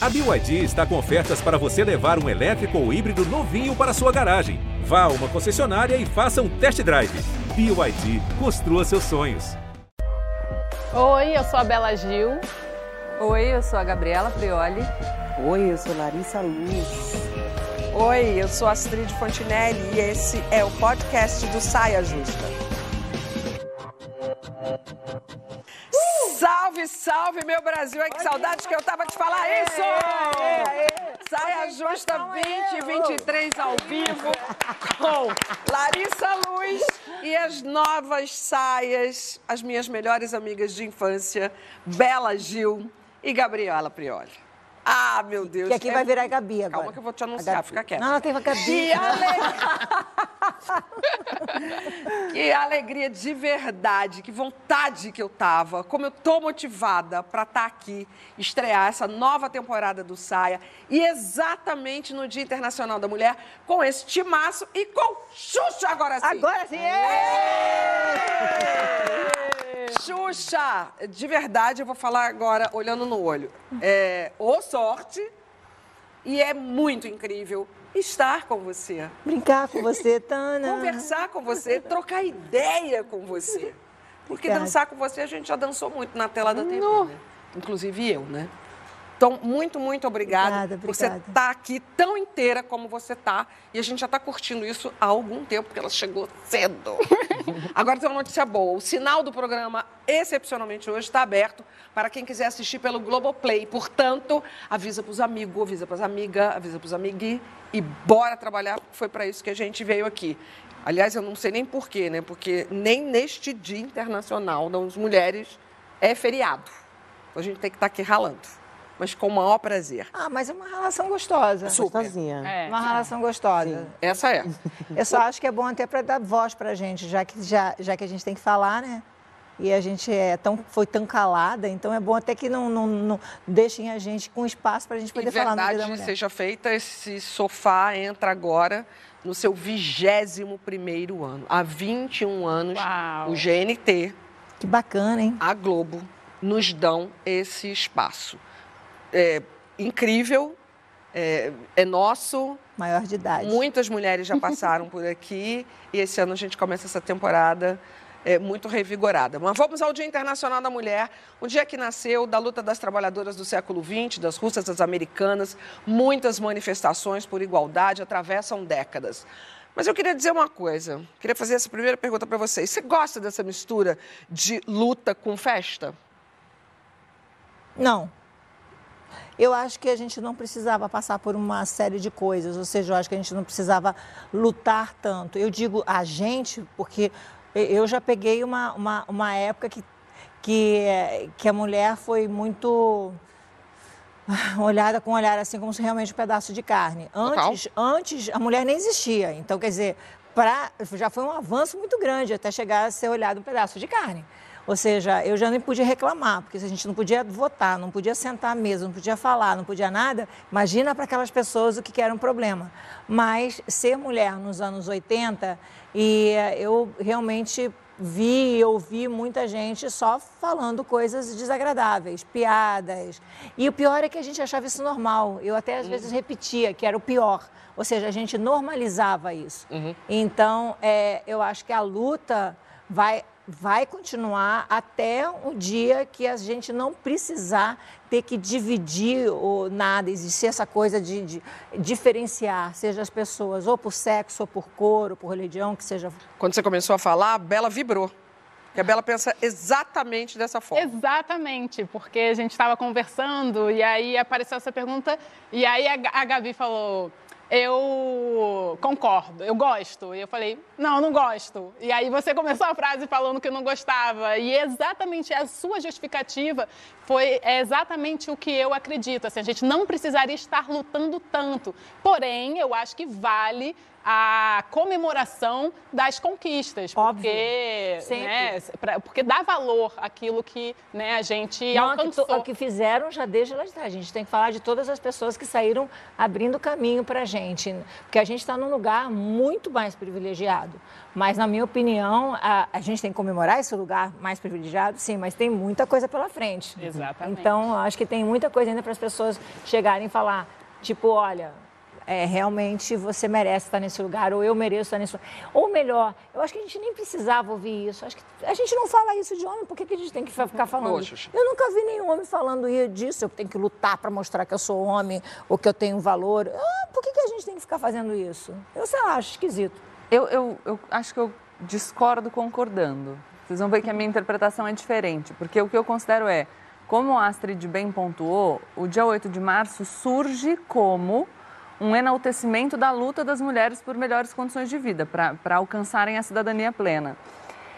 A BYD está com ofertas para você levar um elétrico ou híbrido novinho para sua garagem. Vá a uma concessionária e faça um test drive. BYD, construa seus sonhos. Oi, eu sou a Bela Gil. Oi, eu sou a Gabriela Prioli. Oi, eu sou Larissa Luz. Oi, eu sou Astrid Fontinelli e esse é o podcast do Saia Justa. Salve, salve, meu Brasil! Ai, que saudade que eu tava de falar isso! Saia Justa 2023 ao vivo com Larissa Luz e as novas saias, as minhas melhores amigas de infância, Bela Gil e Gabriela Prioli. Ah, meu Deus. Que aqui é- vai virar Gabi agora. Calma que eu vou te A anunciar, Gabi. fica quieta. Não, ela tem a Gabi. Que alegria! que alegria de verdade, que vontade que eu tava, como eu tô motivada para estar aqui, estrear essa nova temporada do Saia e exatamente no Dia Internacional da Mulher com esse timaço e com Xuxa agora sim. Agora sim! Xuxa, de verdade, eu vou falar agora olhando no olho. É, ô sorte e é muito incrível estar com você. Brincar com você, Tana. conversar com você, trocar ideia com você. Porque Obrigada. dançar com você a gente já dançou muito na tela da TV, né? Inclusive eu, né? Então, muito, muito obrigada, Obrigada, por você estar aqui tão inteira como você está. E a gente já está curtindo isso há algum tempo, porque ela chegou cedo. Agora tem uma notícia boa. O sinal do programa, excepcionalmente hoje, está aberto para quem quiser assistir pelo Globoplay. Portanto, avisa para os amigos, avisa para as amigas, avisa para os amigos e bora trabalhar. Foi para isso que a gente veio aqui. Aliás, eu não sei nem porquê, né? Porque nem neste Dia Internacional das Mulheres é feriado. Então a gente tem que estar aqui ralando. Mas com o maior prazer. Ah, mas é uma relação gostosa. Super. Gostosinha. É. Uma relação gostosa. Essa é. Eu só acho que é bom até para dar voz pra gente, já que, já, já que a gente tem que falar, né? E a gente é tão, foi tão calada, então é bom até que não, não, não deixem a gente com espaço para a gente poder Em falar no da verdade, Mulher. seja feita, esse sofá entra agora no seu vigésimo primeiro ano. Há 21 anos, Uau. o GNT, Que bacana, hein? a Globo, nos dão esse espaço. É incrível, é, é nosso, Maior de idade. Muitas mulheres já passaram por aqui e esse ano a gente começa essa temporada é, muito revigorada. Mas vamos ao Dia Internacional da Mulher, um dia que nasceu da luta das trabalhadoras do século XX, das russas, das americanas. Muitas manifestações por igualdade atravessam décadas. Mas eu queria dizer uma coisa, queria fazer essa primeira pergunta para vocês. Você gosta dessa mistura de luta com festa? Não. Eu acho que a gente não precisava passar por uma série de coisas, ou seja, eu acho que a gente não precisava lutar tanto. Eu digo a gente porque eu já peguei uma, uma, uma época que, que, que a mulher foi muito olhada com um olhar assim como se realmente um pedaço de carne. Total. Antes, antes a mulher nem existia. Então, quer dizer, pra, já foi um avanço muito grande até chegar a ser olhado um pedaço de carne. Ou seja, eu já nem podia reclamar, porque se a gente não podia votar, não podia sentar à mesa, não podia falar, não podia nada, imagina para aquelas pessoas o que, era um problema. Mas ser mulher nos anos 80, e eh, eu realmente vi e ouvi muita gente só falando coisas desagradáveis, piadas. E o pior é que a gente achava isso normal. Eu até às vezes repetia que era o pior. Ou seja, a gente normalizava isso. Então, é, eu acho que a luta vai, vai continuar até o dia que a gente não precisar ter que dividir o nada, existir essa coisa de, de diferenciar, seja as pessoas ou por sexo, ou por cor, ou por religião, que seja Quando você começou a falar, a Bela vibrou. Que a Bela pensa exatamente dessa forma. Exatamente, porque a gente estava conversando e aí apareceu essa pergunta e aí a, a Gabi falou. Eu concordo, eu gosto. E eu falei, não, não gosto. E aí você começou a frase falando que não gostava. E exatamente a sua justificativa foi exatamente o que eu acredito. Assim, a gente não precisaria estar lutando tanto. Porém, eu acho que vale a comemoração das conquistas. Óbvio. Porque, né, pra- porque dá valor àquilo que né, a gente Não, que alcançou. o que fizeram já desde lá de trás. A gente tem que falar de todas as pessoas que saíram abrindo caminho para a gente. gente, porque a gente está num lugar muito mais privilegiado. Mas, na minha opinião, a, a, gente tem que comemorar esse lugar mais privilegiado, sim, mas tem muita coisa pela frente. Exatamente. Então, acho que tem muita coisa ainda para as pessoas chegarem e falar, tipo, olha, é, realmente você merece estar nesse lugar, ou eu mereço estar nesse lugar. Ou melhor, eu acho que a gente nem precisava ouvir isso. Acho que a gente não fala isso de homem, por que, que a gente tem que ficar falando Poxa. isso? Eu nunca vi nenhum homem falando disso, eu tenho que lutar para mostrar que eu sou homem, ou que eu tenho valor. Ah, por que, que a gente tem que ficar fazendo isso? Eu sei lá, acho esquisito. Eu, eu, eu acho que eu discordo concordando. Vocês vão ver que a minha interpretação é diferente, porque o que eu considero é, como a Astrid bem pontuou, o dia 8 de março surge como um enaltecimento da luta das mulheres por melhores condições de vida, para alcançarem a cidadania plena.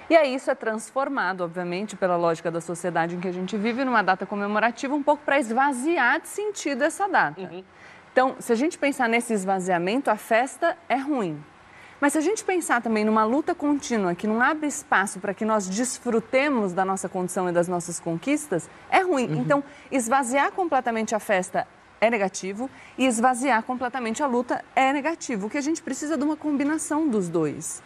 E aí isso é transformado, obviamente, pela lógica da sociedade em que a gente vive, numa data comemorativa, um pouco para esvaziar de sentido essa data. Uhum. Então, se a gente pensar nesse esvaziamento, a festa é ruim. Mas se a gente pensar também numa luta contínua que não abre espaço para que nós desfrutemos da nossa condição e das nossas conquistas, é ruim. Uhum. Então, esvaziar completamente a festa é negativo e esvaziar completamente a luta é negativo. O que a gente precisa é de uma combinação dos dois.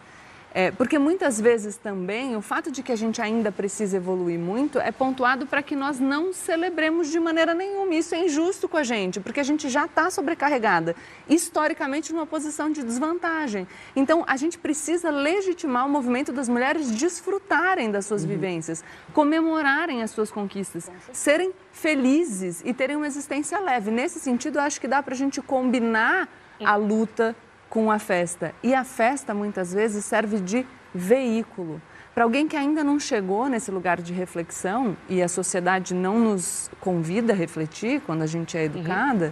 É, porque muitas vezes também o fato de que a gente ainda precisa evoluir muito é pontuado para que nós não celebremos de maneira nenhuma. Isso é injusto com a gente, porque a gente já está sobrecarregada, historicamente numa posição de desvantagem. Então a gente precisa legitimar o movimento das mulheres desfrutarem das suas uhum. vivências, comemorarem as suas conquistas, serem felizes e terem uma existência leve. Nesse sentido, eu acho que dá para a gente combinar a luta com a festa. E a festa, muitas vezes, serve de veículo. Para alguém que ainda não chegou nesse lugar de reflexão e a sociedade não nos convida a refletir quando a gente é uhum. educada, uhum.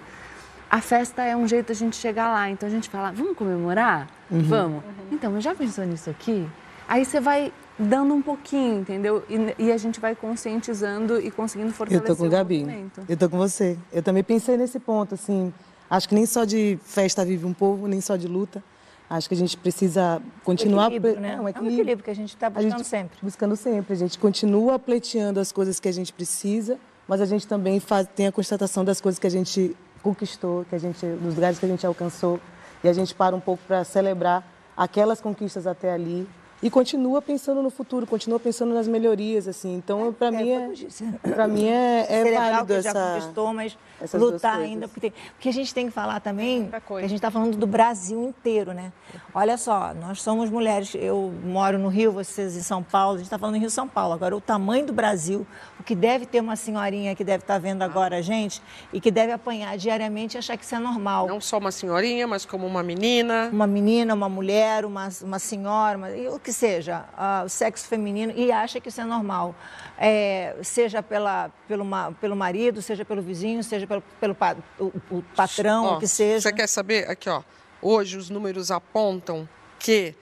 a festa é um jeito a gente chegar lá. Então a gente fala, vamos comemorar? Uhum. Vamos. Uhum. Então, já pensou nisso aqui? Aí você vai dando um pouquinho, entendeu? E, e, a gente vai conscientizando e conseguindo fortalecer Eu tô com o Gabi. Eu tô com você. Eu também pensei nesse ponto, assim, Acho que nem só de festa vive um povo, nem só de luta. Acho que a gente precisa continuar... Um equilíbrio, né? É um equilíbrio, é um equilíbrio que a gente está buscando gente, sempre. Buscando sempre. A gente continua pleiteando as coisas que a gente precisa, mas a gente também faz, tem a constatação das coisas que a gente conquistou, que a gente, dos lugares que a gente alcançou. E a gente para um pouco para celebrar aquelas conquistas até ali e continua pensando no futuro, continua pensando nas melhorias, assim. Então, para é, mim, é, para mim é, é válido essa. Já conquistou, mas lutar ainda, porque, tem, porque a gente tem que falar também, que a gente está falando do Brasil inteiro, né? Olha só, nós somos mulheres. Eu moro no Rio, vocês em São Paulo. A gente está falando em Rio, São Paulo. Agora, o tamanho do Brasil, o que deve ter uma senhorinha que deve estar tá vendo agora a gente e que deve apanhar diariamente e achar que isso é normal. Não só uma senhorinha, mas como uma menina. Uma menina, uma mulher, uma, uma senhora, uma, o que seja, uh, o sexo feminino, e acha que isso é normal. É, seja pela, pelo, pelo marido, seja pelo vizinho, seja pelo, pelo o, o patrão, ó, o que seja. Você quer saber? Aqui, ó. Hoje os números apontam que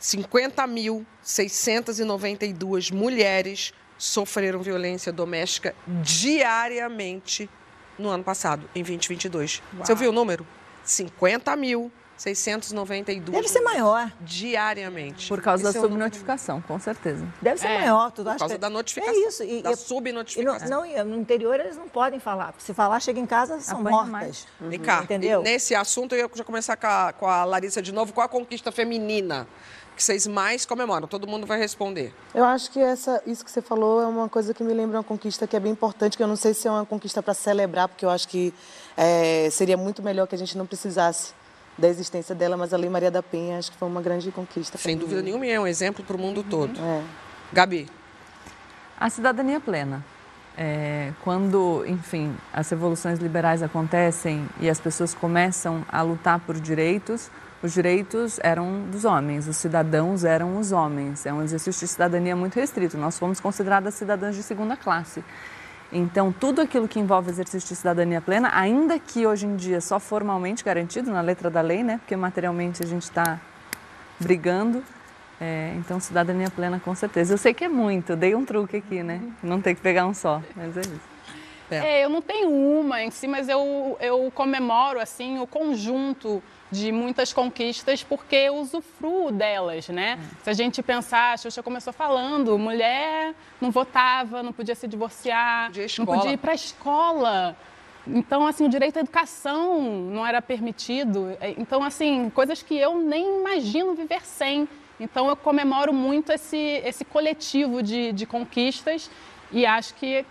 50.692 mulheres sofreram violência doméstica diariamente no ano passado, em 2022. Uau. Você ouviu o número? 50 mil 692. Deve ser maior. Diariamente. Por causa Esse da é subnotificação, com certeza. Deve ser é, maior. Tudo por causa da notificação. É isso. E, da subnotificação. não, não, no interior eles não podem falar. Se falar, chega em casa, são Apanha mortas. Uhum. Vem cá, Entendeu? nesse assunto eu ia já começar com a, com a Larissa de novo. Qual a conquista feminina? que vocês mais comemoram? Todo mundo vai responder. Eu acho que essa, isso que você falou é uma coisa que me lembra uma conquista que é bem importante, que eu não sei se é uma conquista para celebrar, porque eu acho que é, seria muito melhor que a gente não precisasse da existência dela, mas a Lei Maria da Penha acho que foi uma grande conquista. Sem dúvida nenhuma, e é um exemplo para o mundo todo. É. Gabi. A cidadania plena. É, quando, enfim, as revoluções liberais acontecem e as pessoas começam a lutar por direitos, os direitos eram dos homens, os cidadãos eram os homens. É um exercício de cidadania muito restrito. Nós fomos consideradas cidadãs de segunda classe. Então, tudo aquilo que envolve exercício de cidadania plena, ainda que hoje em dia só formalmente garantido na letra da lei, né? Porque materialmente a gente está brigando. É, então, cidadania plena com certeza. Eu sei que é muito, dei um truque aqui, né? Não tem que pegar um só, mas é isso. É. eu não tenho uma em si, mas eu, eu comemoro assim o conjunto de muitas conquistas porque eu usufruo delas, né? É. Se a gente pensar, a Xuxa começou falando, mulher não votava, não podia se divorciar, podia não podia ir para a escola. Então, assim, o direito à educação não era permitido. É, então, assim, coisas que eu nem imagino viver sem. Então, eu comemoro muito esse, esse coletivo de, de conquistas e acho que,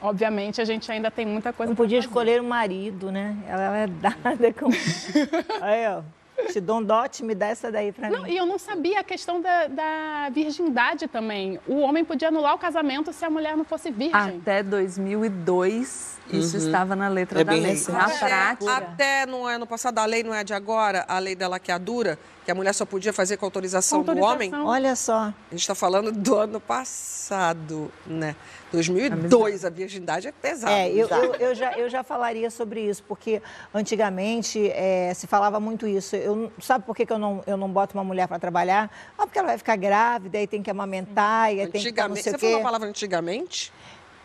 obviamente, a gente ainda tem muita coisa Não podia escolher o um marido, né? Ela é dada com... Aí, ó. Te dou um dote, me dá essa daí pra não, mim. E eu não sabia a questão da, da, virgindade também. O homem podia anular o casamento se a mulher não fosse virgem. Até 2002, isso uhum. estava na letra é da lei. Na prática. Até no ano passado, a lei não é de agora, a lei da laqueadura, que a mulher só podia fazer com autorização, autorização. do homem. Olha só. A gente está falando do ano passado, né? 2002, a virgindade é pesada. É, eu, eu, eu, já, eu já falaria sobre isso, porque antigamente é, se falava muito isso. Eu, sabe por que, que eu, não, eu não boto uma mulher para trabalhar? Ah, porque ela vai ficar grávida, aí tem que amamentar, e aí tem que não sei Você falou a palavra antigamente?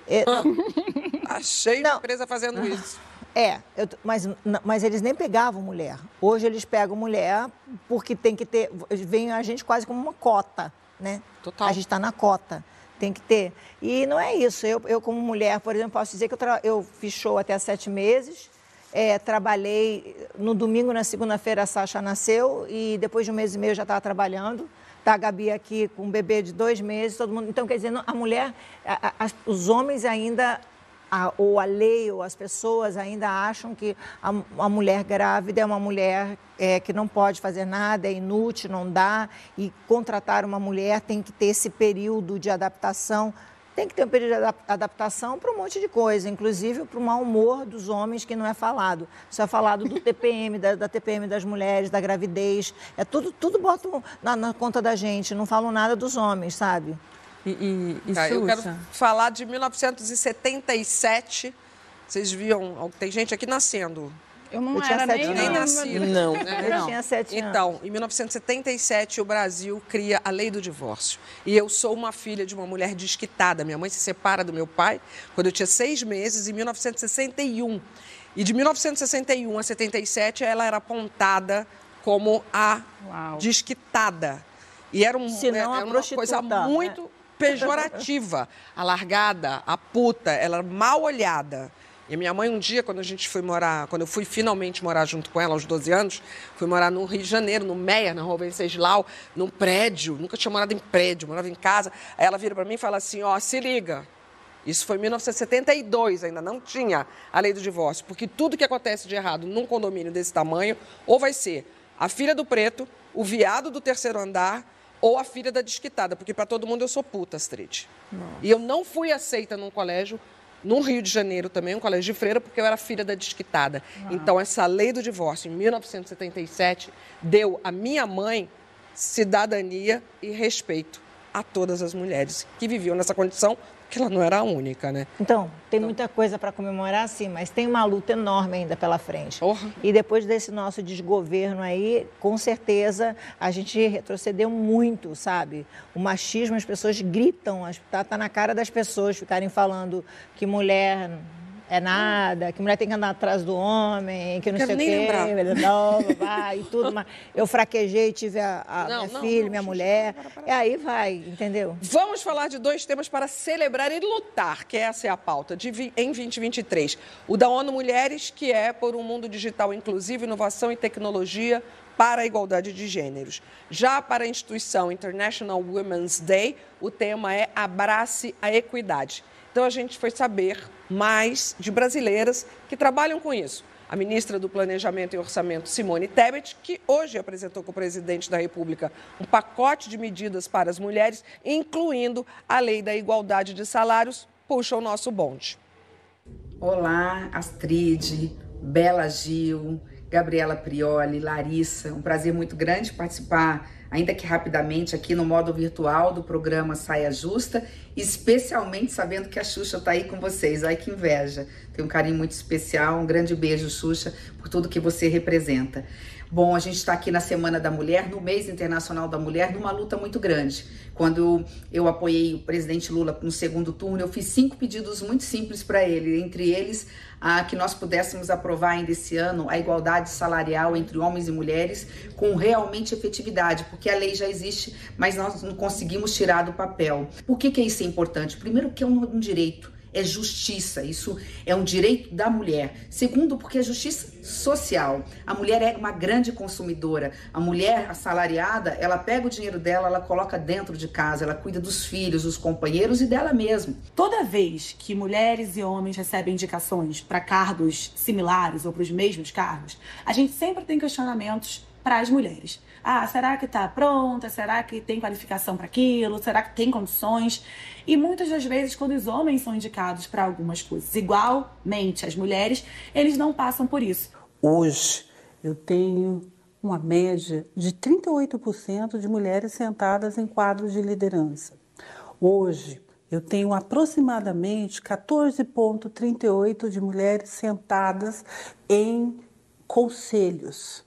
É, Achei não. empresa fazendo isso. É, eu, mas, mas eles nem pegavam mulher. Hoje eles pegam mulher porque tem que ter. Vem a gente quase como uma cota, né? Total. A gente está na cota. Tem que ter. E não é isso. Eu, eu como mulher, por exemplo, posso dizer que eu, eu fiz show até sete meses. É, trabalhei no domingo, na segunda-feira, a Sasha nasceu e depois de um mês e meio já estava trabalhando. Tá a Gabi aqui com um bebê de dois meses, todo mundo. Então, quer dizer, a mulher, a, a, os homens ainda a, ou a lei ou as pessoas ainda acham que a, a mulher grávida é uma mulher é, que não pode fazer nada, é inútil, não dá, e contratar uma mulher tem que ter esse período de adaptação. Tem que ter um período de adaptação para um monte de coisa, inclusive para o mau humor dos homens que não é falado. Só é falado do TPM, da, da TPM das mulheres, da gravidez. É tudo, tudo botam na, na conta da gente, não falam nada dos homens, sabe? E, e, e tá, eu quero falar de 1977. Vocês viam, tem gente aqui nascendo. Eu não eu era nem, nem nascida. Não. Né? Eu tinha sete anos. Então, em 1977, o Brasil cria a lei do divórcio. E eu sou uma filha de uma mulher desquitada. Minha mãe se separa do meu pai quando eu tinha seis meses, em 1961. E de 1961 a 77, ela era apontada como a Uau. desquitada. E era, um, era uma coisa muito né? Pejorativa. A largada, a puta, ela era mal olhada. E minha mãe, um dia, quando a gente foi morar, quando eu fui finalmente morar junto com ela, aos 12 anos, fui morar no Rio de Janeiro, no Meia, na Rua Venceslau, num prédio, nunca tinha morado em prédio, morava em casa. Aí ela vira para mim e fala assim: ó, se liga. Isso foi em 1972, ainda não tinha a lei do divórcio, porque tudo que acontece de errado num condomínio desse tamanho, ou vai ser a filha do preto, o viado do terceiro andar ou a filha da desquitada, porque para todo mundo eu sou puta, Astrid. E eu não fui aceita num colégio, no Rio de Janeiro também, um colégio de freira, porque eu era filha da desquitada. Então, essa lei do divórcio, em 1977, deu à minha mãe cidadania e respeito a todas as mulheres que viviam nessa condição que ela não era a única, né? Então, tem então... muita coisa para comemorar, sim, mas tem uma luta enorme ainda pela frente. E depois desse nosso desgoverno aí, com certeza a gente retrocedeu muito, sabe? O machismo, as pessoas gritam, está tá na cara das pessoas ficarem falando que mulher é nada, que mulher tem que andar atrás do homem, que não Quero sei o quê, nova, vai, e tudo. Mas eu fraquejei, tive a, a não, minha não, filha, não, minha mulher. Para, para, para. E aí vai, entendeu? Vamos falar de dois temas para celebrar e lutar, que essa é a pauta de, em 2023. O da ONU Mulheres, que é por um mundo digital inclusivo, inovação e tecnologia para a igualdade de gêneros. Já para a instituição International Women's Day, o tema é Abrace a Equidade. Então a gente foi saber mais de brasileiras que trabalham com isso. A ministra do Planejamento e Orçamento, Simone Tebet, que hoje apresentou com o presidente da República um pacote de medidas para as mulheres, incluindo a lei da igualdade de salários, puxa o nosso bonde. Olá, Astrid, Bela Gil, Gabriela Prioli, Larissa. Um prazer muito grande participar ainda que rapidamente, aqui no modo virtual do programa Saia Justa, especialmente sabendo que a Xuxa está aí com vocês. Ai que inveja. Tenho um carinho muito especial. Um grande beijo, Xuxa, por tudo que você representa. Bom, a gente está aqui na Semana da Mulher, no mês internacional da mulher, numa luta muito grande. Quando eu apoiei o presidente Lula no segundo turno, eu fiz cinco pedidos muito simples para ele, entre eles a que nós pudéssemos aprovar ainda esse ano a igualdade salarial entre homens e mulheres com realmente efetividade, porque a lei já existe, mas nós não conseguimos tirar do papel. Por que, que isso é importante? Primeiro, que é um, um direito é justiça, isso é um direito da mulher. Segundo, porque é justiça social. A mulher é uma grande consumidora. A mulher assalariada, ela pega o dinheiro dela, ela coloca dentro de casa, ela cuida dos filhos, dos companheiros e dela mesma. Toda vez que mulheres e homens recebem indicações para cargos similares ou para os mesmos cargos, a gente sempre tem questionamentos para as mulheres. Ah, será que está pronta? Será que tem qualificação para aquilo? Será que tem condições? E muitas das vezes, quando os homens são indicados para algumas coisas, igualmente as mulheres, eles não passam por isso. Hoje, eu tenho uma média de 38% de mulheres sentadas em quadros de liderança. Hoje, eu tenho aproximadamente 14,38% de mulheres sentadas em conselhos.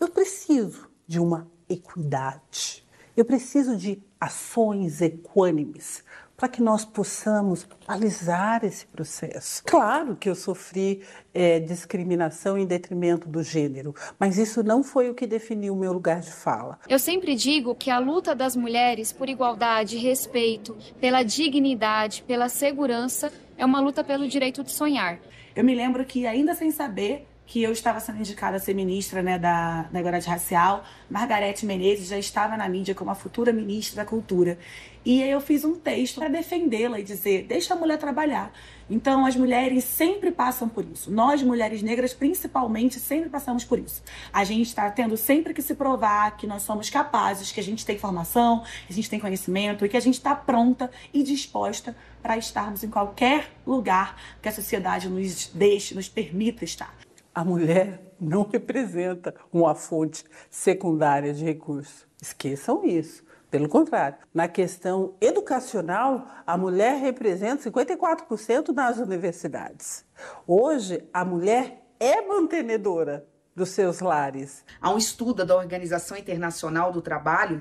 Eu preciso de uma equidade. Eu preciso de ações equânimes para que nós possamos alisar esse processo. Claro que eu sofri é, discriminação em detrimento do gênero, mas isso não foi o que definiu o meu lugar de fala. Eu sempre digo que a luta das mulheres por igualdade, respeito, pela dignidade, pela segurança, é uma luta pelo direito de sonhar. Eu me lembro que, ainda sem saber, que eu estava sendo indicada a ser ministra né, da, da Igualdade Racial. Margarete Menezes já estava na mídia como a futura ministra da Cultura. E aí eu fiz um texto para defendê-la e dizer: deixa a mulher trabalhar. Então, as mulheres sempre passam por isso. Nós, mulheres negras, principalmente, sempre passamos por isso. A gente está tendo sempre que se provar que nós somos capazes, que a gente tem formação, que a gente tem conhecimento e que a gente está pronta e disposta para estarmos em qualquer lugar que a sociedade nos deixe, nos permita estar a mulher não representa uma fonte secundária de recurso. Esqueçam isso. Pelo contrário, na questão educacional, a mulher representa 54% nas universidades. Hoje, a mulher é mantenedora dos seus lares. Há um estudo da Organização Internacional do Trabalho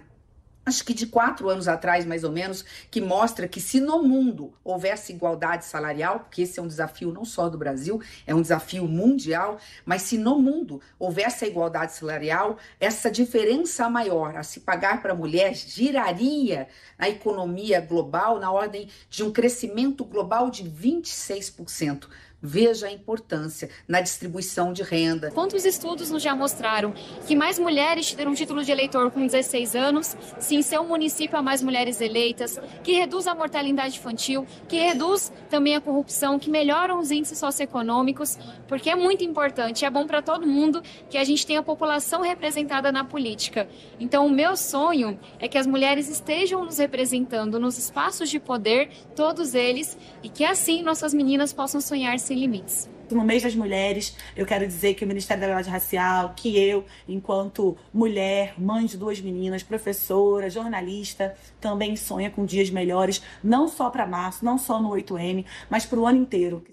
acho que de quatro anos atrás, mais ou menos, que mostra que se no mundo houvesse igualdade salarial, porque esse é um desafio não só do Brasil, é um desafio mundial, mas se no mundo houvesse a igualdade salarial, essa diferença maior a se pagar para a mulher giraria a economia global na ordem de um crescimento global de 26%. Veja a importância na distribuição de renda. Quantos estudos nos já mostraram que mais mulheres terão título de eleitor com 16 anos, se em seu município há mais mulheres eleitas, que reduz a mortalidade infantil, que reduz também a corrupção, que melhoram os índices socioeconômicos, porque é muito importante, é bom para todo mundo que a gente tenha a população representada na política. Então, o meu sonho é que as mulheres estejam nos representando nos espaços de poder, todos eles, e que assim nossas meninas possam sonhar sem limites. No mês das mulheres, eu quero dizer que o Ministério da Igualdade Racial, que eu, enquanto mulher, mãe de duas meninas, professora, jornalista, também sonha com dias melhores, não só para março, não só no 8M, mas para o ano inteiro.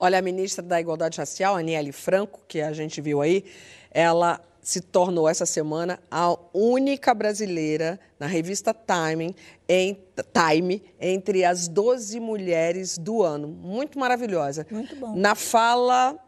Olha, a ministra da Igualdade Racial, Aniele Franco, que a gente viu aí, ela se tornou essa semana a única brasileira na revista Time, em, Time entre as 12 mulheres do ano. Muito maravilhosa. Muito bom. Na fala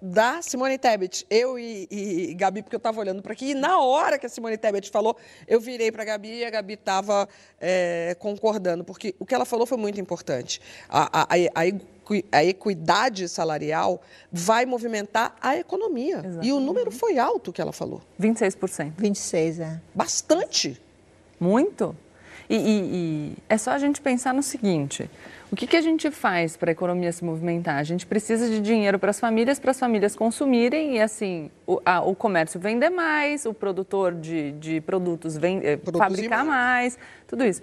da Simone Tebet. Eu e, e, Gabi, porque eu estava olhando para aqui, e na hora que a Simone Tebet falou, eu virei para a Gabi e a Gabi estava é, concordando, porque o que ela falou foi muito importante. A, a, a, a equidade salarial vai movimentar a economia. Exatamente. E o número foi alto que ela falou. 26%. 26%, é. Bastante. Muito. E, e, e, é só a gente pensar no seguinte: o que, que a gente faz para a economia se movimentar? A gente precisa de dinheiro para as famílias, para as famílias consumirem e assim o, a, o comércio vender mais, o produtor de, de produtos vende, fabricar mais. mais, tudo isso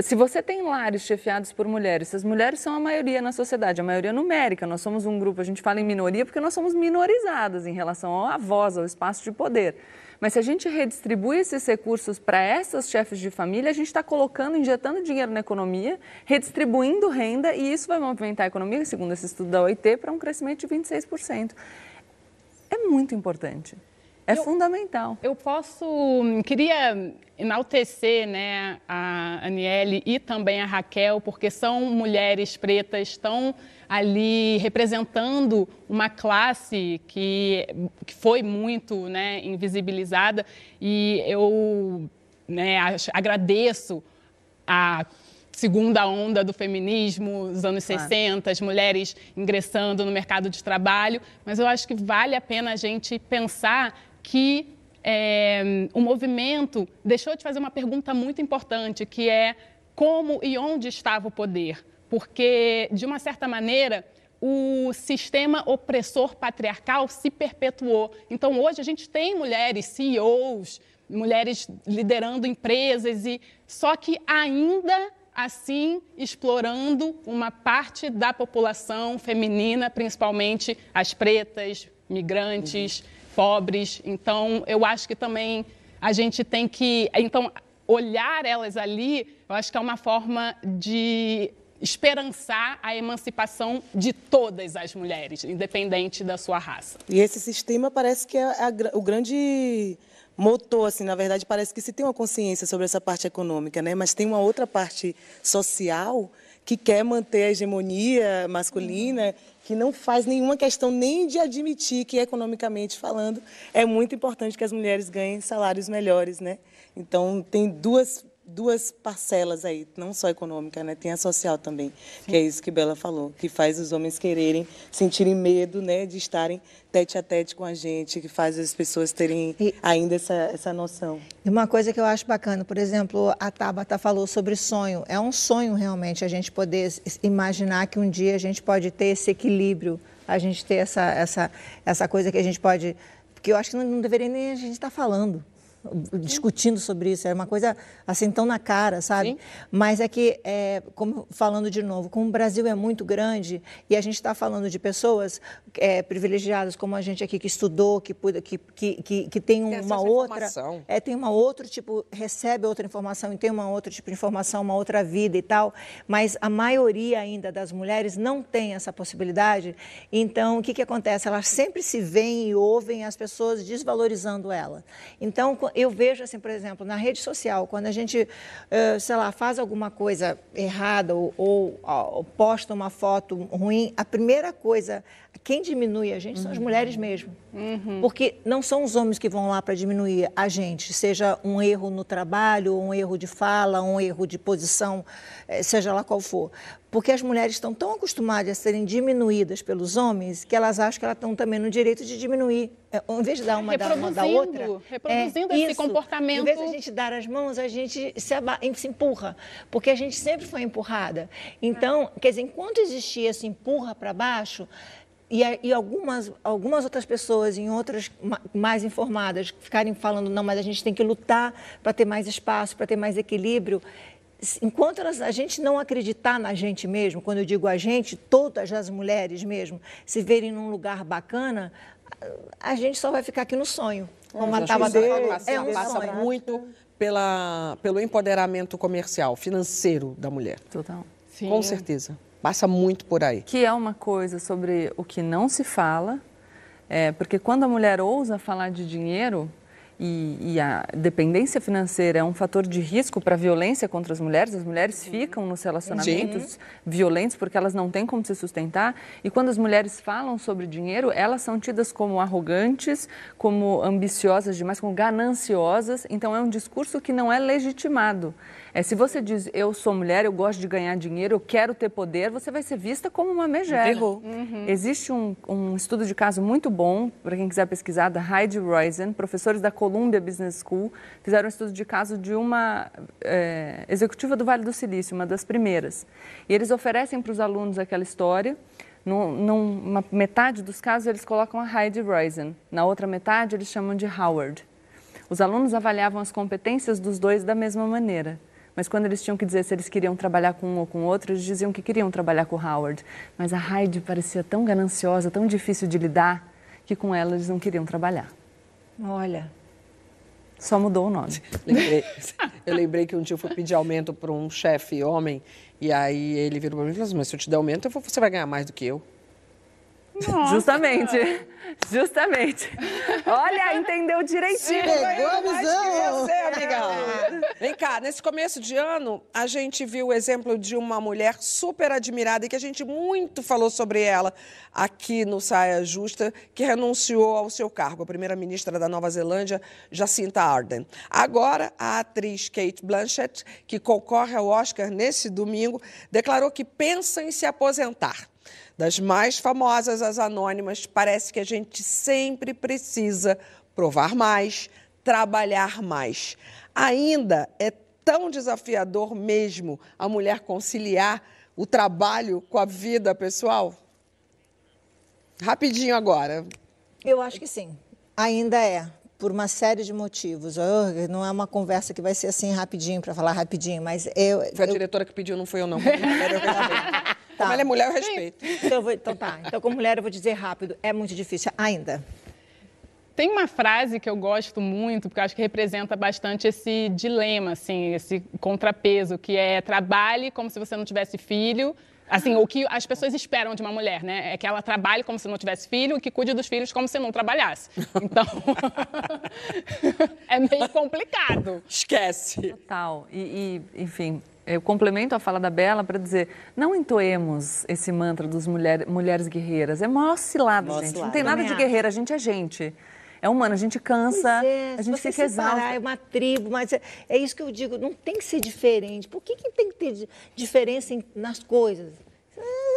se você tem lares chefiados por mulheres, se as mulheres são a maioria na sociedade, a maioria numérica, nós somos um grupo, a gente fala em minoria porque nós somos minorizadas em relação à voz, ao espaço de poder. Mas se a gente redistribui esses recursos para essas chefes de família, a gente está colocando, injetando dinheiro na economia, redistribuindo renda e isso vai movimentar a economia, segundo esse estudo da OIT, para um crescimento de 26%. É muito importante. É eu, fundamental. Eu posso. Queria enaltecer né, a Aniele e também a Raquel, porque são mulheres pretas, estão ali representando uma classe que, que foi muito né, invisibilizada. E eu né, agradeço a segunda onda do feminismo, os anos claro. 60, as mulheres ingressando no mercado de trabalho, mas eu acho que vale a pena a gente pensar que é, o movimento deixou de fazer uma pergunta muito importante, que é como e onde estava o poder. Porque, de uma certa maneira, o sistema opressor patriarcal se perpetuou. Então, hoje, a gente tem mulheres CEOs, mulheres liderando empresas, e só que ainda assim explorando uma parte da população feminina, principalmente as pretas, migrantes, uhum. Pobres. Então, eu acho que também a gente tem que, então, olhar elas ali, eu acho que é uma forma de esperançar a emancipação de todas as mulheres, independente da sua raça. E esse sistema parece que é a, o grande motor, assim, na verdade, parece que se tem uma consciência sobre essa parte econômica, né? Mas tem uma outra parte social que quer manter a hegemonia masculina, que não faz nenhuma questão nem de admitir que, economicamente falando, é muito importante que as mulheres ganhem salários melhores, né? Então, tem duas duas parcelas aí, não só econômica, né? Tem a social também, Sim. que é isso que Bela falou, que faz os homens quererem, sentirem medo, né, de estarem tete a tete com a gente, que faz as pessoas terem e, ainda essa, essa noção. E uma coisa que eu acho bacana, por exemplo, a Tabata falou sobre sonho. É um sonho realmente a gente poder imaginar que um dia a gente pode ter esse equilíbrio, a gente ter essa, essa, essa coisa que a gente pode. Porque eu acho que não, não deveria nem a gente estar falando discutindo sobre isso, é uma coisa assim tão na cara, sabe? Sim. Mas é que, é, como falando de novo, como o Brasil é muito grande e a gente está falando de pessoas é, privilegiadas como a gente aqui que estudou, que que, que, que, que tem uma outra, é, tem uma outro tipo, recebe outra informação e tem uma outro tipo de informação, uma outra vida e tal, mas a maioria ainda das mulheres não tem essa possibilidade. Então, o que que acontece? Elas sempre se veem e ouvem as pessoas desvalorizando ela. Então, eu vejo, assim, por exemplo, na rede social, quando a gente, sei lá, faz alguma coisa errada ou, ou, ou posta uma foto ruim, a primeira coisa, quem diminui a gente são as uhum. mulheres mesmo. Uhum. Porque não são os homens que vão lá para diminuir a gente, seja um erro no trabalho, um erro de fala, um erro de posição, eh, seja lá qual for. Porque as mulheres estão tão acostumadas a serem diminuídas pelos homens que elas acham que elas estão também no direito de diminuir. É, em vez de dar uma, dar uma da outra. Reproduzindo é, esse isso. comportamento. Em vez de a gente dar as mãos, a gente se, se empurra. Porque a gente sempre foi empurrada. Então, quer dizer, enquanto existia esse empurra para baixo, e, e, algumas, algumas outras pessoas, em outras mais informadas, ficarem falando, não, mas a gente tem que lutar para ter mais espaço, para ter mais equilíbrio. Enquanto elas, a gente não acreditar na gente mesmo, quando eu digo a gente, todas as mulheres mesmo, se verem num lugar bacana, a gente só vai ficar aqui no sonho. Como a Tabata falou, é um passa sonho. muito pela, pelo empoderamento comercial, financeiro da mulher. Total. Sim. Com certeza. Passa muito por aí. Que é uma coisa sobre o que não se fala, é, porque quando a mulher ousa falar de dinheiro, e, e, a dependência financeira é um fator de risco para a violência contra as mulheres. As mulheres ficam nos relacionamentos Sim. violentos porque elas não têm como se sustentar. E quando as mulheres falam sobre dinheiro, elas são tidas como arrogantes, como ambiciosas demais, como gananciosas. Então é um discurso que não é legitimado. É, se você diz, eu sou mulher, eu gosto de ganhar dinheiro, eu quero ter poder, você vai ser vista como uma megera. Uhum. Existe um, um, estudo de caso muito bom, para quem quiser pesquisar, da Heidi Roizen, professores da Columbia Business School, fizeram um estudo de caso de uma é, executiva do Vale do Silício, uma das primeiras. E eles oferecem para os alunos aquela história, numa metade dos casos eles colocam a Heidi Roizen, na outra metade eles chamam de Howard. Os alunos avaliavam as competências dos dois da mesma maneira. Mas quando eles tinham que dizer se eles queriam trabalhar com um ou com outro, eles diziam que queriam trabalhar com o Howard. Mas a Heidi parecia tão gananciosa, tão difícil de lidar, que com ela eles não queriam trabalhar. Olha. Só mudou o nome. Lembrei, eu lembrei que um dia eu fui pedir aumento para um chefe homem, e aí ele virou para mim e falou assim, mas se eu te der aumento, você vai ganhar mais do que eu. Nossa. Justamente. Justamente. Olha, entendeu direitinho. Pegou a visão. Você, amiga. Vem cá, nesse começo de ano, a gente viu o exemplo de uma mulher super admirada e que a gente muito falou sobre ela aqui no Saia Justa, que renunciou ao seu cargo, a primeira-ministra da Nova Zelândia, Jacinta Ardern. Agora, a atriz Kate Blanchett, que concorre ao Oscar nesse domingo, declarou que pensa em se aposentar. Das mais famosas às anônimas, parece que a gente sempre precisa provar mais, trabalhar mais. Ainda é tão desafiador mesmo a mulher conciliar o trabalho com a vida pessoal? Rapidinho agora. Eu acho que sim. Ainda é, por uma série de motivos. Eu, não é uma conversa que vai ser assim rapidinho, para falar rapidinho, mas eu. Foi a eu... diretora que pediu, não foi eu, não. Como Tá. ela é mulher, eu respeito. Então, eu vou- então tá. Então, como mulher, eu vou dizer rápido. É muito difícil ainda. Tem uma frase que eu gosto muito, porque eu acho que representa bastante esse dilema, assim, esse contrapeso, que é trabalhe como se você não tivesse filho. Assim, o que as pessoas esperam de uma mulher, né? É que ela trabalhe como se não tivesse filho e que cuide dos filhos como se não trabalhasse. Então, é meio complicado. Esquece. Total. E, e, enfim, eu complemento a fala da Bela para dizer, não entoemos esse mantra dos mulher, mulheres guerreiras. É maior cilada, Maior gente. Não cilada. tem nada de guerreira, a gente é gente. É humano, a gente cansa, Pois é, a gente se fica exausta. É uma tribo, mas é, é isso que eu digo, não tem que ser diferente. Por que, que tem que ter di- diferença em- nas coisas?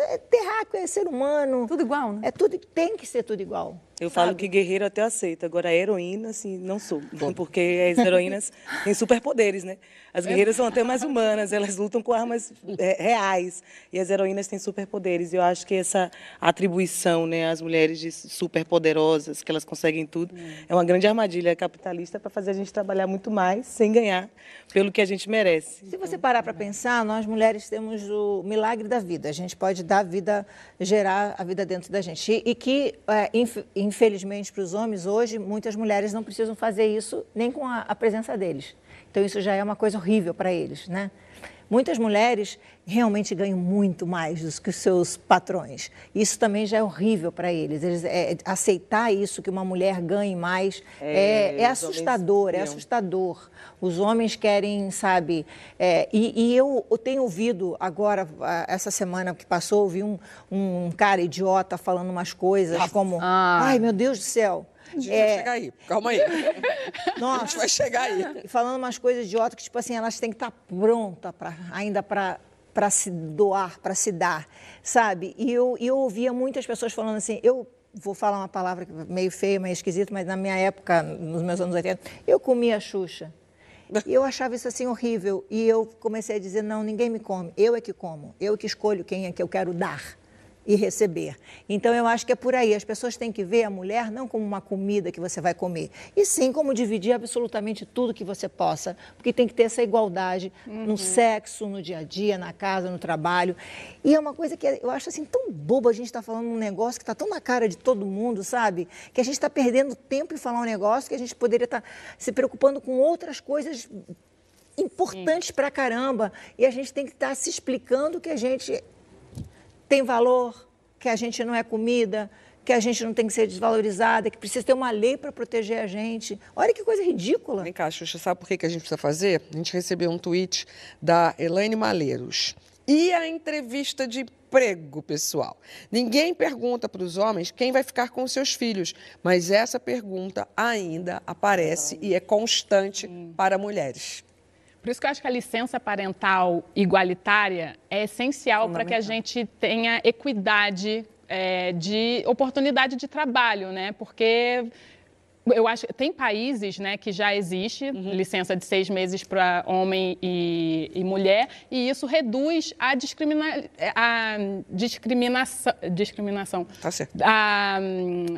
É terráqueo, é ser humano. Tudo igual, né? É tudo, tem que ser tudo igual. Eu falo que guerreiro até aceito, agora heroína, assim, não sou. Porque as heroínas têm superpoderes, né? As guerreiras são até mais humanas, elas lutam com armas é, reais. E as heroínas têm superpoderes. E eu acho que essa atribuição, né, às mulheres de superpoderosas, que elas conseguem tudo, é uma grande armadilha capitalista para fazer a gente trabalhar muito mais sem ganhar pelo que a gente merece. Se você parar para pensar, nós mulheres temos o milagre da vida. A gente pode dar vida, gerar a vida dentro da gente. E, e que, é, inf- infelizmente, para os homens, hoje, muitas mulheres não precisam fazer isso nem com a, a presença deles. Então, isso já é uma coisa horrível para eles, né? Muitas mulheres realmente ganham muito mais do que os seus patrões. Isso também já é horrível para eles. eles é, aceitar isso, que uma mulher ganhe mais, é, é, É, assustador, é assustador. Os homens querem, sabe? é, e, e eu, eu tenho ouvido agora, ah, essa semana que passou, ouvi um, um cara idiota falando umas coisas como: ai meu Deus do céu. A gente É, vai chegar aí, calma aí. Nossa. A gente vai chegar aí. E falando umas coisas idiotas que, tipo assim, elas têm que estar prontas pra, ainda para para se doar, para se dar, sabe? E eu, e eu ouvia muitas pessoas falando assim, eu vou falar uma palavra meio feia, meio esquisita, mas na minha época, nos meus anos 80, eu comia Xuxa. E eu achava isso assim horrível. E eu comecei a dizer, não, ninguém me come, eu é que como, eu que escolho quem é que eu quero dar e receber. Então eu acho que é por aí. As pessoas têm que ver a mulher não como uma comida que você vai comer, e sim como dividir absolutamente tudo que você possa, porque tem que ter essa igualdade no sexo, no dia a dia, na casa, no trabalho. E é uma coisa que eu acho assim tão boba a gente estar falando um negócio que está tão na cara de todo mundo, sabe? Que a gente está perdendo tempo em falar um negócio que a gente poderia estar se preocupando com outras coisas importantes pra caramba. E a gente tem que estar se explicando que a gente tem valor, que a gente não é comida, que a gente não tem que ser desvalorizada, que precisa ter uma lei para proteger a gente. Olha que coisa ridícula. Vem cá, Xuxa, sabe por que que a gente precisa fazer? A gente recebeu um tweet da Elaine Malheiros. E a entrevista de emprego, pessoal? Ninguém pergunta para os homens quem vai ficar com os seus filhos, mas essa pergunta ainda aparece e é constante para mulheres. Por isso que eu acho que a licença parental igualitária é essencial para que a gente tenha equidade é, de oportunidade de trabalho, né? Porque eu acho tem países né, que já existe licença de seis meses para homem e, e mulher, e isso reduz a, discrimina, a discriminação. discriminação Tá certo. da-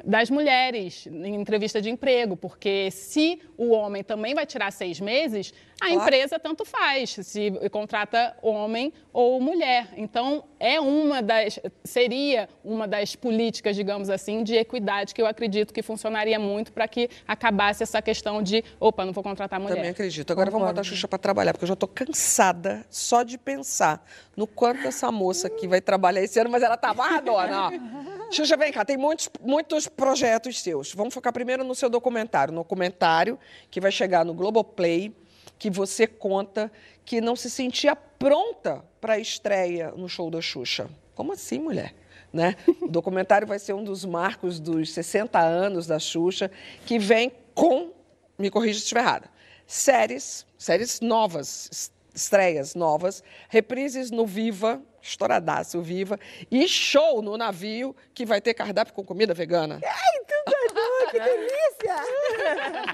das mulheres em entrevista de emprego, porque se o homem também vai tirar seis meses, a Claro. empresa tanto faz, se contrata homem ou mulher. Então, é uma das, seria uma das políticas, digamos assim, de equidade que eu acredito que funcionaria muito para que acabasse essa questão de, opa, não vou contratar mulher. Também acredito. Agora vamos botar a Xuxa para trabalhar, porque eu já estou cansada só de pensar no quanto essa moça aqui vai trabalhar esse ano, mas ela tá amarradona, ó. Xuxa, vem cá, tem muitos, muitos projetos seus. Vamos focar primeiro no seu documentário. No documentário que vai chegar no Globoplay, que você conta que não se sentia pronta para a estreia no show da Xuxa. Como assim, mulher? Né? O documentário vai ser um dos marcos dos 60 anos da Xuxa, que vem com, me corrija se estiver errada, séries, séries novas, estreias novas, reprises no Viva, estouradaço Viva, e show no navio que vai ter cardápio com comida vegana. Ai, tudo doido, que delícia!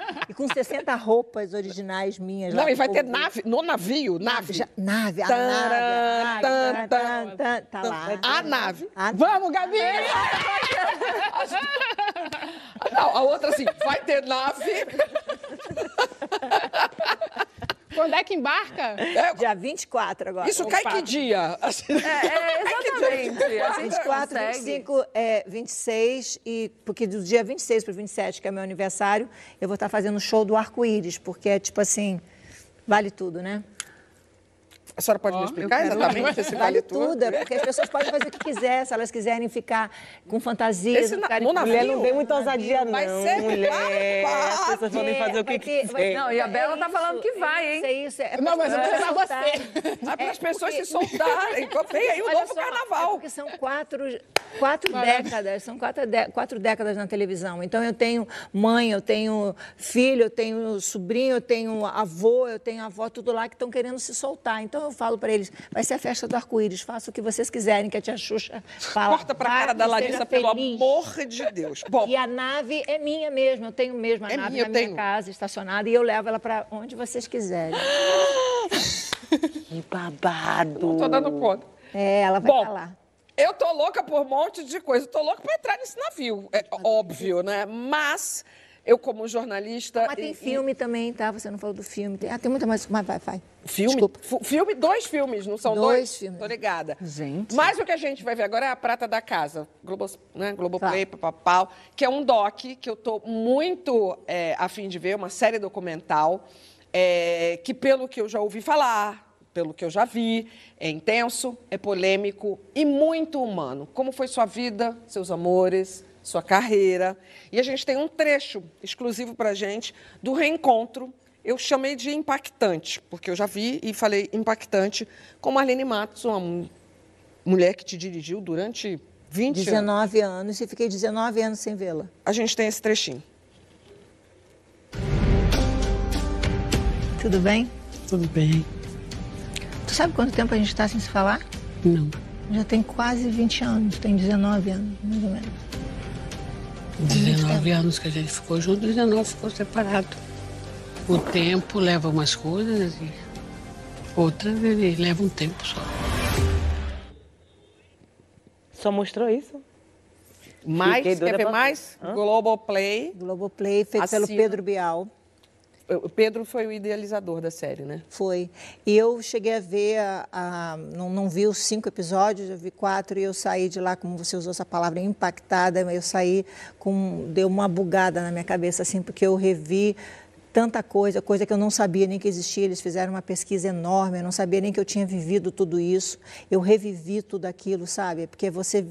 e com 60 roupas originais minhas lá. Não, e vai ter nave, no navio, nave. Já- nave, a nave, tá lá. A nave. Vamos, Gabi! Não, a outra assim, vai ter nave. Quando é que embarca? É, Dia 24 agora. isso cai que dia? Assim, É, exatamente. A gente 24, consegue. 25, é, 26, e, porque do dia 26 para o 27, que é meu aniversário, eu vou estar fazendo o show do arco-íris, porque é tipo assim, vale tudo, né? A senhora pode me explicar exatamente esse vale, tudo, é porque as pessoas podem fazer o que quiser, se elas quiserem ficar com fantasias. Esse não na-? Mulher não tem muita ousadia, não. Vai ser mulher. As pessoas podem fazer o que Vai vai- quiser. Não, e a Bela tá falando que vai, é hein? Isso, é isso. É Não, mas eu vou levar soltar. você. É para as É, pessoas porque- se soltarem. Vem aí o Olha novo só, É carnaval. porque são quatro, quatro décadas, são quatro, quatro décadas na televisão. Então eu tenho mãe, eu tenho filho, eu tenho sobrinho, eu tenho avô, eu tenho avó, tudo lá que estão querendo se soltar. Então eu falo para eles, vai ser a festa do arco-íris, faça o que vocês quiserem, que a tia Xuxa fala. Corta pra Vai cara da Larissa, pelo amor de Deus. Bom, E a nave é minha mesmo, eu tenho mesmo a É nave minha, na minha tenho. casa, estacionada, e eu levo ela para onde vocês quiserem. Que babado. não tô dando conta. É, ela vai Bom, lá. Eu tô louca por um monte de coisa. Eu tô louca para entrar nesse navio. É óbvio, né? Mas eu, como jornalista. Mas tem e- e- filme também, tá? Você não falou do filme. Tem, ah, tem muita mais. Mas vai, vai. Filme? Desculpa. Filme, dois filmes, não são dois? Dois filmes. Tô ligada. Gente. Mas o que a gente vai ver agora é a Prata da Casa, Globo, né? Globoplay, papapau, que é um doc que eu tô muito é, a fim de ver, uma série documental, é, que pelo que eu já ouvi falar, pelo que eu já vi, é intenso, é polêmico e muito humano. Como foi sua vida, seus amores, sua carreira. E a gente tem um trecho exclusivo pra gente do reencontro eu chamei de impactante, porque eu já vi e falei impactante, com Marlene Matos, uma mu- mulher que te dirigiu durante 20 anos. 19 anos e fiquei 19 anos sem vê-la. A gente tem esse trechinho. Tudo bem? Tudo bem. Tu sabe quanto tempo a gente está sem se falar? Não. Já tem quase 20 anos, tem 19 anos, mais ou menos. 19 anos que a gente ficou junto, 19 ficou separado. O tempo leva umas coisas e outras ele leva um tempo só. Só mostrou isso? Mais, quer ver pra- mais? Globoplay. Globoplay, feito pelo. Pedro Bial. O Pedro foi o idealizador da série, né? Foi. E eu cheguei a ver, a, a- não, não vi os cinco episódios, eu vi quatro e eu saí de lá, como você usou essa palavra, impactada. Eu saí com. deu uma bugada na minha cabeça, assim, porque eu revi tanta coisa, coisa que eu não sabia nem que existia. Eles fizeram uma pesquisa enorme, eu não sabia nem que eu tinha vivido tudo isso. Eu revivi tudo aquilo, sabe? Porque você.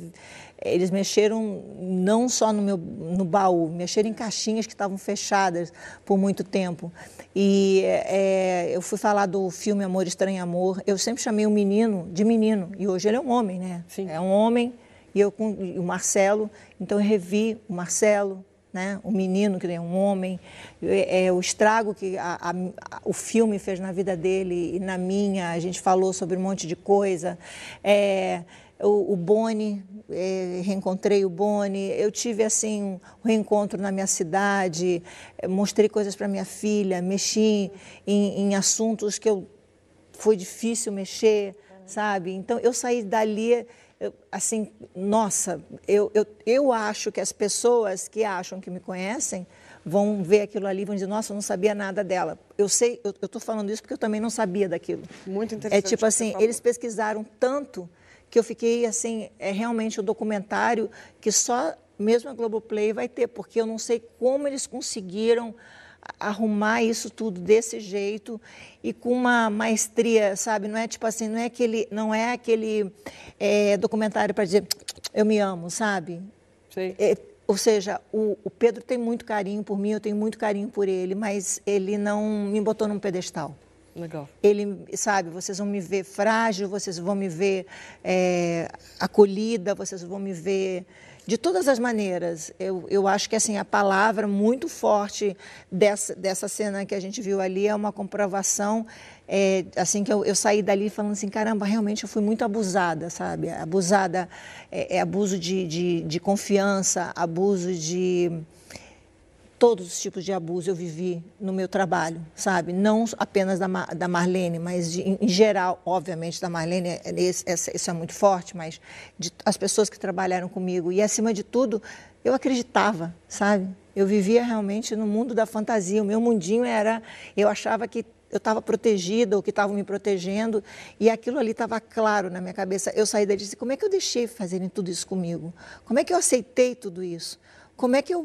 Eles mexeram não só no meu no baú, mexeram em caixinhas que estavam fechadas por muito tempo. E é, eu fui falar do filme Amor Estranho Amor. Eu sempre chamei o menino de menino e hoje ele é um homem, né? Sim. É um homem e eu com e o Marcelo. Então eu revi o Marcelo, né? O menino que é um homem, é, é, o estrago que a- a- o filme fez na vida dele e na minha. A gente falou sobre um monte de coisa. É, o, o Boni, é, reencontrei o Boni. Eu tive assim um reencontro na minha cidade. é, mostrei coisas para minha filha, mexi em, em assuntos que eu foi difícil mexer, sabe? Então eu saí dali eu, assim, nossa, eu, eu, eu acho que as pessoas que acham que me conhecem vão ver aquilo ali e vão dizer, nossa, eu não sabia nada dela. Eu sei, eu estou falando isso porque eu também não sabia daquilo. Muito É interessante. tipo o que assim, eles pesquisaram tanto que eu fiquei assim, é realmente o documentário que só mesmo a Globoplay vai ter, porque eu não sei como eles conseguiram arrumar isso tudo desse jeito e com uma maestria, sabe? Não é tipo assim, não é aquele, não é aquele é, documentário para dizer eu me amo, sabe? É, ou seja, o, o, Pedro tem muito carinho por mim, eu tenho muito carinho por ele, mas ele não me botou num pedestal. Legal. Ele, sabe, vocês vão me ver frágil, vocês vão me ver é, acolhida, vocês vão me ver de todas as maneiras. Eu, eu acho que assim a palavra muito forte dessa, dessa cena que a gente viu ali é uma comprovação. É, assim que eu, eu, saí dali falando assim, caramba, realmente eu fui muito abusada, sabe? Abusada é, é abuso de, de, de confiança, abuso de todos os tipos de abuso eu vivi no meu trabalho, sabe? Não apenas da, da Marlene, mas de, em geral, obviamente, da Marlene, é, esse, isso é muito forte, mas de, as pessoas que trabalharam comigo. E, acima de tudo, eu acreditava, sabe? Eu vivia realmente no mundo da fantasia. O meu mundinho era. Eu achava que eu estava protegida ou que estavam me protegendo e aquilo ali estava claro na minha cabeça. Eu saí daí e disse: como é que eu deixei fazerem tudo isso comigo? Como é que eu aceitei tudo isso? Como é que eu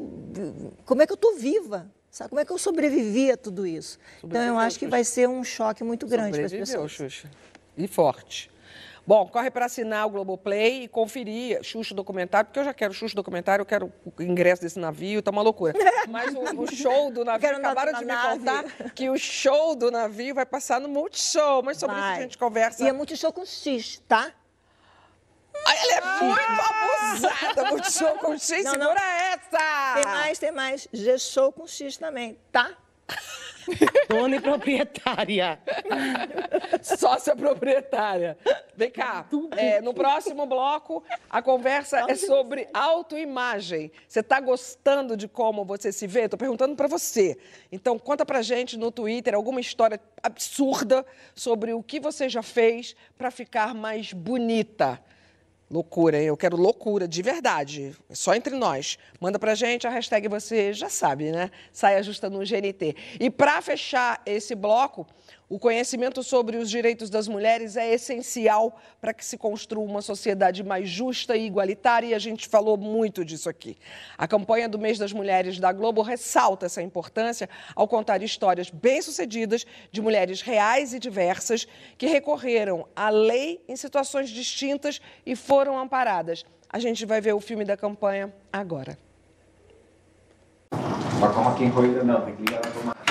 como é que eu estou viva? Sabe? Como é que eu sobrevivi a tudo isso? Então eu acho que vai ser um choque muito grande para as pessoas. Xuxa. E forte. Bom, corre para assinar o Globoplay e conferir Xuxa documentário, porque eu já quero Xuxa documentário, eu quero o ingresso desse navio, tá uma loucura. Mas o, o show do navio, acabaram de me nave. contar que o show do navio vai passar no Multishow, mas sobre vai. isso a gente conversa. E é Multishow com X, tá? Ela é muito abusada. Multishow com X, não, segura não. essa! Tem mais, tem mais. G-Show com X também, tá? Dona e proprietária. Sócia proprietária. Vem cá. É, no próximo bloco, a conversa é sobre autoimagem. Você está gostando de como você se vê? Estou perguntando para você. Então, conta pra gente no Twitter alguma história absurda sobre o que você já fez para ficar mais bonita. Loucura, eu quero loucura, de verdade. Só entre nós. Manda pra gente a hashtag você já sabe, né? Saia justa no GNT. E para fechar esse bloco, o conhecimento sobre os direitos das mulheres é essencial para que se construa uma sociedade mais justa e igualitária, e a gente falou muito disso aqui. A campanha do Mês das Mulheres da Globo ressalta essa importância ao contar histórias bem-sucedidas de mulheres reais e diversas que recorreram à lei em situações distintas e foram amparadas. A gente vai ver o filme da campanha agora. não, tem que ligar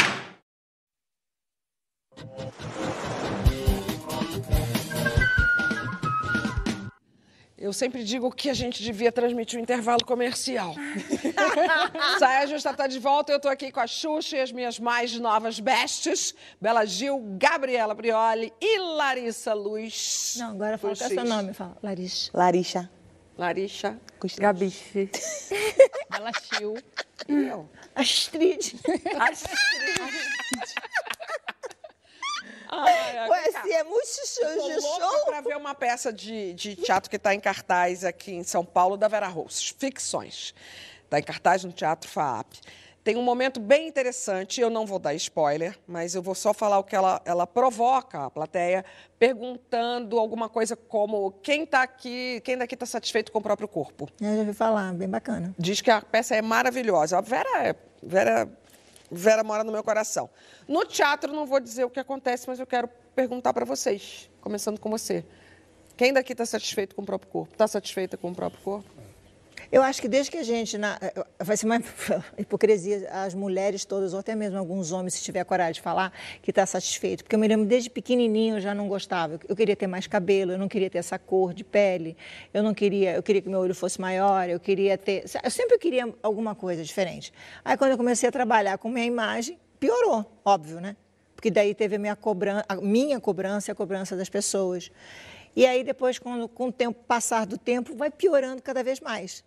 eu sempre digo que a gente devia transmitir um intervalo comercial. Saia Justa está de volta. Eu estou aqui com a Xuxa e as minhas mais novas bestes, Bela Gil, Gabriela Prioli e Larissa Luz. Não, agora fala qual é seu nome. Fala, Larissa. Larissa. Larissa. Gabiche. Bela Gil. Astrid. Astrid. Ai, Ué, se é muito show de show. para ver uma peça de, de teatro que está em cartaz aqui em São Paulo, da Vera Rosas, Ficções. Está em cartaz no Teatro FAAP. Tem um momento bem interessante, eu não vou dar spoiler, mas eu vou só falar o que ela, ela provoca a plateia, perguntando alguma coisa como quem está aqui, quem daqui está satisfeito com o próprio corpo. Eu já ouvi falar, bem bacana. Diz que a peça é maravilhosa. A Vera, é, Vera Vera mora no meu coração. No teatro, não vou dizer o que acontece, mas eu quero perguntar para vocês, começando com você. Quem daqui está satisfeito com o próprio corpo? Está satisfeita com o próprio corpo? Eu acho que desde que a gente, na, vai ser uma hipocrisia, as mulheres todas, ou até mesmo alguns homens, se tiver coragem de falar, que está satisfeito. Porque eu me lembro, desde pequenininho eu já não gostava. Eu queria ter mais cabelo, eu não queria ter essa cor de pele, eu não queria, eu queria que meu olho fosse maior, eu queria ter... Eu sempre queria alguma coisa diferente. Aí quando eu comecei a trabalhar com minha imagem, piorou, óbvio, né? Porque daí teve a minha cobrança, a minha cobrança e a cobrança das pessoas. E aí depois, quando, com o tempo passar do tempo, vai piorando cada vez mais.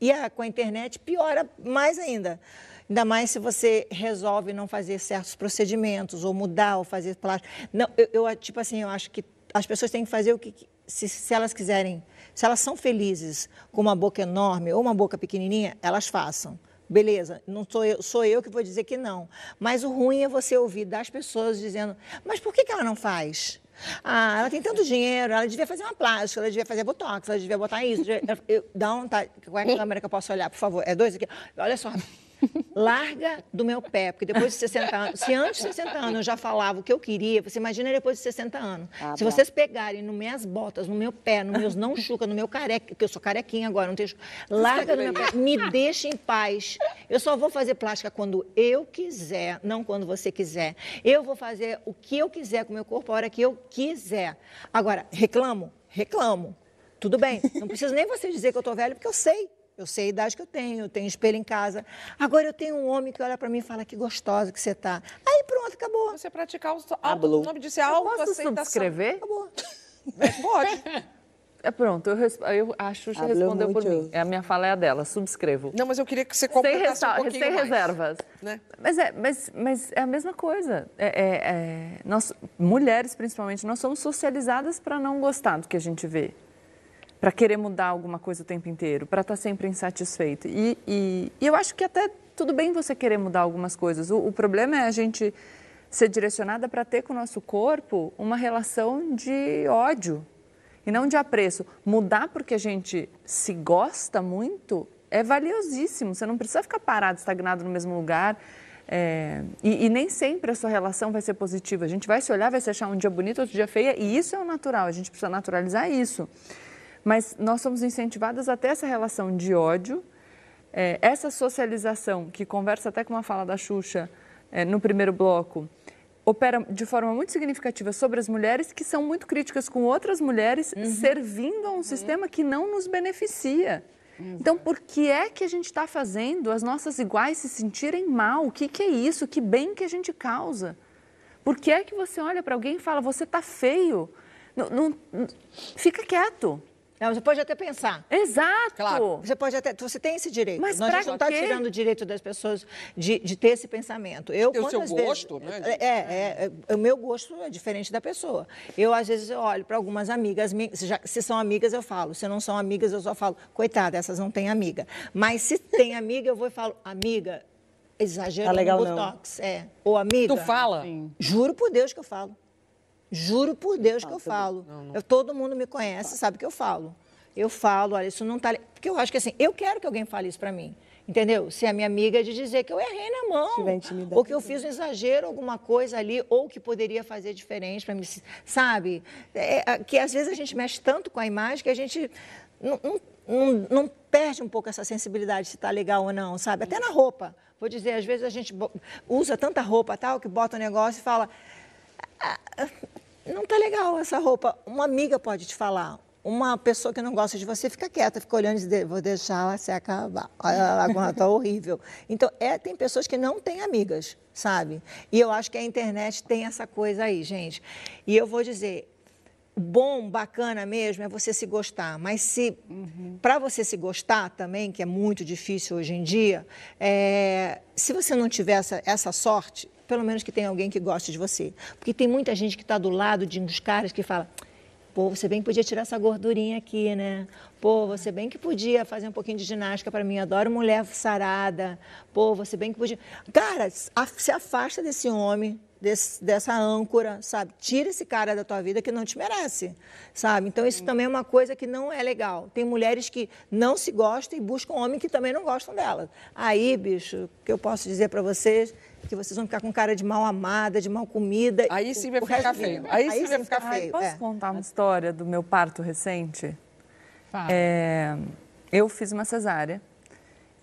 E a, com a internet piora mais ainda. Ainda mais se você resolve não fazer certos procedimentos, ou mudar, ou fazer plástico. Não, eu, eu, tipo assim, eu acho que as pessoas têm que fazer o que. Se, se elas quiserem, se elas são felizes com uma boca enorme ou uma boca pequenininha, elas façam. Beleza, não sou eu, sou eu que vou dizer que não. Mas o ruim é você ouvir das pessoas dizendo: mas por que, que ela não faz? Ah, ela tem tanto dinheiro, ela devia fazer uma plástica, ela devia fazer botox, ela devia botar isso. Eu, dá um. Tá, qual é a câmera que eu posso olhar, por favor? É dois aqui? Olha só. Larga do meu pé, porque depois de 60 anos, se antes de 60 anos eu já falava o que eu queria, você imagina depois de 60 anos. Ah, se vocês pegarem no minhas botas, no meu pé, nos meus não chuca, no meu careca, porque eu sou carequinha agora, não tenho chuca, larga do meu pé, me deixa em paz. Eu só vou fazer plástica quando eu quiser, não quando você quiser. Eu vou fazer o que eu quiser com o meu corpo a hora que eu quiser. Agora, reclamo? Reclamo. Tudo bem. Não preciso nem você dizer que eu tô velho, porque eu sei. Eu sei a idade que eu tenho, eu tenho espelho em casa. Agora eu tenho um homem que olha pra mim e fala que gostosa que você tá. Aí pronto, acabou. Você praticar o, auto, o nome disso é Eu posso autoaceitação. subscrever? Acabou. Pode. É pronto, eu, resp- eu, a Xuxa Hablou respondeu por muito. mim. É, a minha fala é a dela, subscrevo. Não, mas eu queria que você Sem, completasse resta- um pouquinho sem mais. reservas. né? Mas, é, mas, mas é a mesma coisa. É, é- é- nós, mulheres, principalmente, nós somos socializadas para não gostar do que a gente vê. Para querer mudar alguma coisa o tempo inteiro, para estar sempre insatisfeito. E, e- e eu acho que até tudo bem você querer mudar algumas coisas. O, o problema é a gente ser direcionada para ter com o nosso corpo uma relação de ódio e não de apreço. Mudar porque a gente se gosta muito é valiosíssimo. Você não precisa ficar parado, estagnado no mesmo lugar. É, e, e nem sempre a sua relação vai ser positiva. A gente vai se olhar, vai se achar um dia bonito, outro dia feia, e isso é o natural. A gente precisa naturalizar isso. Mas nós somos incentivadas a ter essa relação de ódio, é, essa socialização, que conversa até com uma fala da Xuxa é, no primeiro bloco, opera de forma muito significativa sobre as mulheres que são muito críticas com outras mulheres, servindo a um sistema que não nos beneficia. Então, por que é que a gente está fazendo as nossas iguais se sentirem mal? O que, que é isso? Que bem que a gente causa? Por que é que você olha para alguém e fala, você está feio? Não- não- fica quieto. Não, você pode até pensar. Exato. Você pode até, você tem esse direito. Mas Nós a pra gente não está tirando o direito das pessoas de, de ter esse pensamento. Eu Ter o seu vezes- gosto, né, de- É, é, é, o meu gosto é diferente da pessoa. Eu às vezes eu olho para algumas amigas, mi- se, já- se são amigas eu falo, se não são amigas eu só falo, coitada, essas não têm amiga. Mas se tem amiga eu vou e falo, amiga, exagero Tá legal, no não. botox, é. Ou amiga. Tu fala? Juro por Deus que eu falo. Juro por Deus que eu falo. Eu- todo mundo me conhece, sabe que eu falo. Eu falo, olha, isso não tá. Porque eu acho que assim, eu quero que alguém fale isso pra mim. Entendeu? Se é minha amiga de dizer que eu errei na mão. Ou que eu fiz um exagero, alguma coisa ali, ou que poderia fazer diferente para mim. Sabe? É, é, que às vezes a gente mexe tanto com a imagem que a gente não, não- não- perde um pouco essa sensibilidade se está legal ou não, sabe? Até na roupa. Vou dizer, às vezes a gente usa tanta roupa tal que bota um negócio e fala. "Ah, ah, não tá legal essa roupa. Uma amiga pode te falar. Uma pessoa que não gosta de você fica quieta, fica olhando e diz, vou deixar ela se acabar. Olha ela tá horrível. Então, é, tem pessoas que não têm amigas, sabe? E eu acho que a internet tem essa coisa aí, gente. E eu vou dizer, bom, bacana mesmo é você se gostar, mas se para você se gostar também, que é muito difícil hoje em dia, é, se você não tiver essa, essa sorte, pelo menos que tenha alguém que goste de você, porque tem muita gente que está do lado de uns caras que fala Pô, você bem que podia tirar essa gordurinha aqui, né? Pô, você bem que podia fazer um pouquinho de ginástica para mim. Adoro mulher sarada. Pô, você bem que podia. Cara, se afasta desse homem, desse- dessa âncora, sabe? Tira esse cara da tua vida que não te merece, sabe? Então, isso também é uma coisa que não é legal. Tem mulheres que não se gostam e buscam homens que também não gostam delas. Aí, bicho, o que eu posso dizer para vocês é que vocês vão ficar com cara de mal amada, de mal comida. Aí sim vai ficar feio. Aí sim vai ficar Ai, feio. posso é. contar uma história do meu parto recente? Fala. É, eu fiz uma cesárea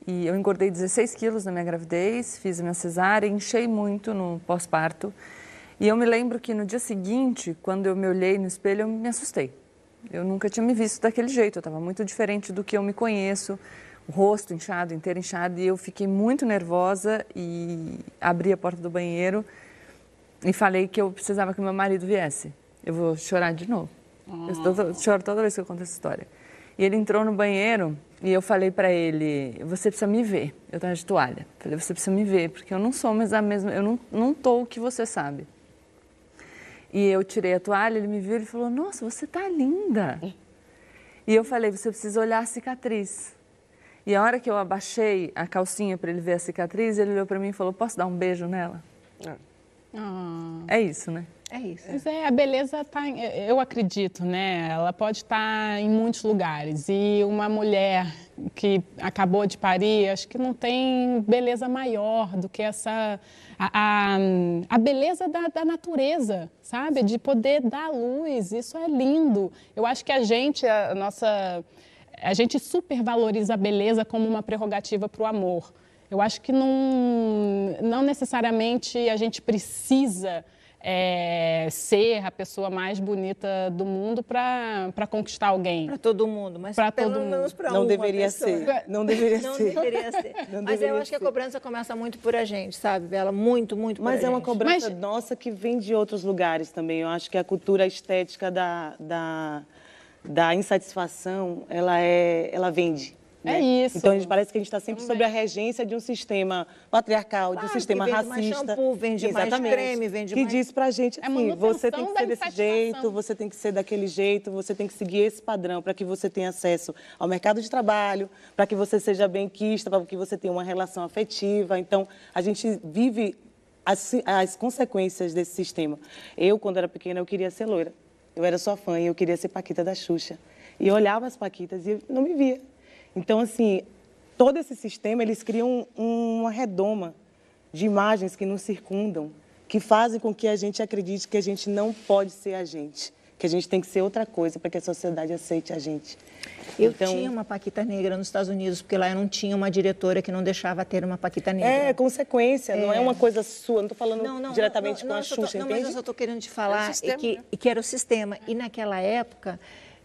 e eu engordei 16 quilos na minha gravidez, fiz a minha cesárea, enchei muito no pós-parto. E eu me lembro que no dia seguinte, quando eu me olhei no espelho, eu me assustei. Eu nunca tinha me visto daquele jeito, eu estava muito diferente do que eu me conheço, o rosto inchado, inteiro inchado, e eu fiquei muito nervosa e abri a porta do banheiro e falei que eu precisava que meu marido viesse. Eu vou chorar de novo. Eu tô- choro toda vez que eu conto essa história. E ele entrou no banheiro e eu falei para ele: Você precisa me ver. Eu estava de toalha. Falei: Você precisa me ver, porque eu não sou mais a mesma. Eu não, não tô o que você sabe. E eu tirei a toalha, ele me viu e falou: Nossa, você tá linda. E eu falei: Você precisa olhar a cicatriz. E a hora que eu abaixei a calcinha para ele ver a cicatriz, ele olhou para mim e falou: Posso dar um beijo nela? Ah. É isso, né? É isso. Mas é, a beleza tá, eu acredito, né? Ela pode estar em muitos lugares. E uma mulher que acabou de parir, acho que não tem beleza maior do que essa. A, a, a beleza da, da natureza, sabe? De poder dar luz. Isso é lindo. Eu acho que a gente, a nossa. A gente supervaloriza a beleza como uma prerrogativa para o amor. Eu acho que não, não necessariamente a gente precisa é, ser a pessoa mais bonita do mundo para conquistar alguém. Para todo mundo, mas Pra pelo todo mundo. menos para Não uma deveria ser. Não deveria Não ser. deveria ser. Não mas eu acho que a ser. cobrança começa muito por a gente, sabe, Bela? Muito, muito Mas por é a uma gente. cobrança nossa que vem de outros lugares também. Eu acho que a cultura estética da, da, da insatisfação, ela, é, ela vende. É né? isso. Então, a gente parece que a gente está sempre sob a regência de um sistema patriarcal, de um sistema que vende mais racista. shampoo, vende mais Exatamente. creme, vende que mais- diz pra gente É assim, manutenção você tem que ser desse jeito, você tem que ser daquele jeito, você tem que seguir esse padrão para que você tenha acesso ao mercado de trabalho, para que você seja bem quista, para que você tenha uma relação afetiva. Então, a gente vive as, as consequências desse sistema. Eu, quando era pequena, eu queria ser loira. Eu era sua fã e eu queria ser Paquita da Xuxa. E eu olhava as Paquitas e não me via. Então, assim, todo esse sistema, eles criam um- uma redoma de imagens que nos circundam, que fazem com que a gente acredite que a gente não pode ser a gente, que a gente tem que ser outra coisa para que a sociedade aceite a gente. Eu Então- tinha uma Paquita Negra nos Estados Unidos, porque lá eu não tinha uma diretora que não deixava ter uma Paquita Negra. É consequência, não é uma coisa sua, não estou falando Não, não, diretamente não, com não, a só tô- Xuxa, não, mas eu só estou querendo te falar É sistema, que, né? que era o sistema. E naquela época,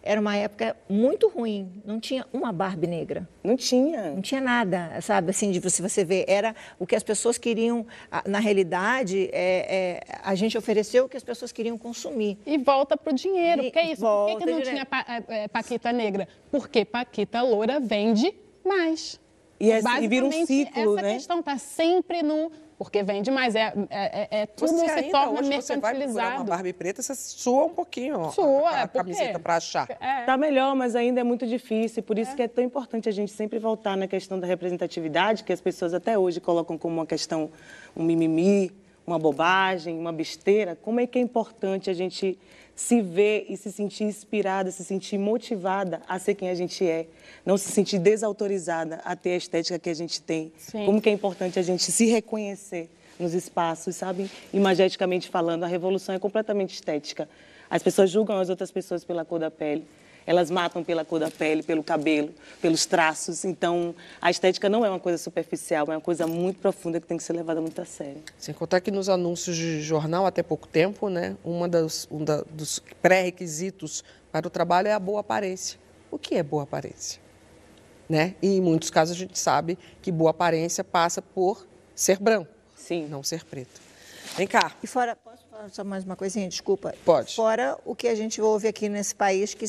era uma época muito ruim. Não tinha uma Barbie negra. Não tinha. Não tinha nada, sabe? Assim, de você, você ver, era o que as pessoas queriam. Na realidade, é, é, a gente ofereceu o que as pessoas queriam consumir. E volta pro dinheiro. E Porque é isso. Por que, que não direto. tinha pa- é, é, Paquita Negra? Porque Paquita Loura vende mais. E é- e vira um Basicamente, ciclo, essa né? questão está sempre no... Porque vende mais. É, é, é- é tudo Você se ainda torna hoje você vai uma mercantilizado. Barbie preta, você sua um pouquinho ó, Sua, a, a quê? camiseta para achar. É. Tá melhor, mas ainda é muito difícil. Por isso que é tão importante a gente sempre voltar na questão da representatividade, que as pessoas até hoje colocam como uma questão, um mimimi, uma bobagem, uma besteira. Como é que é importante a gente se ver e se sentir inspirada, se sentir motivada a ser quem a gente é, não se sentir desautorizada a ter a estética que a gente tem. Sim. Como que é importante a gente se reconhecer nos espaços, sabe? Imageticamente falando, a revolução é completamente estética. As pessoas julgam as outras pessoas pela cor da pele. Elas matam pela cor da pele, pelo cabelo, pelos traços. Então, a estética não é uma coisa superficial, é uma coisa muito profunda que tem que ser levada muito a sério. Sem contar que nos anúncios de jornal, até pouco tempo, né, uma das, um da- dos pré-requisitos para o trabalho é a boa aparência. O que é boa aparência? Né? E em muitos casos a gente sabe que boa aparência passa por ser branco, Sim. não ser preto. Vem cá. E fora, posso falar só mais uma coisinha? Desculpa. Pode. Fora o que a gente ouve aqui nesse país, que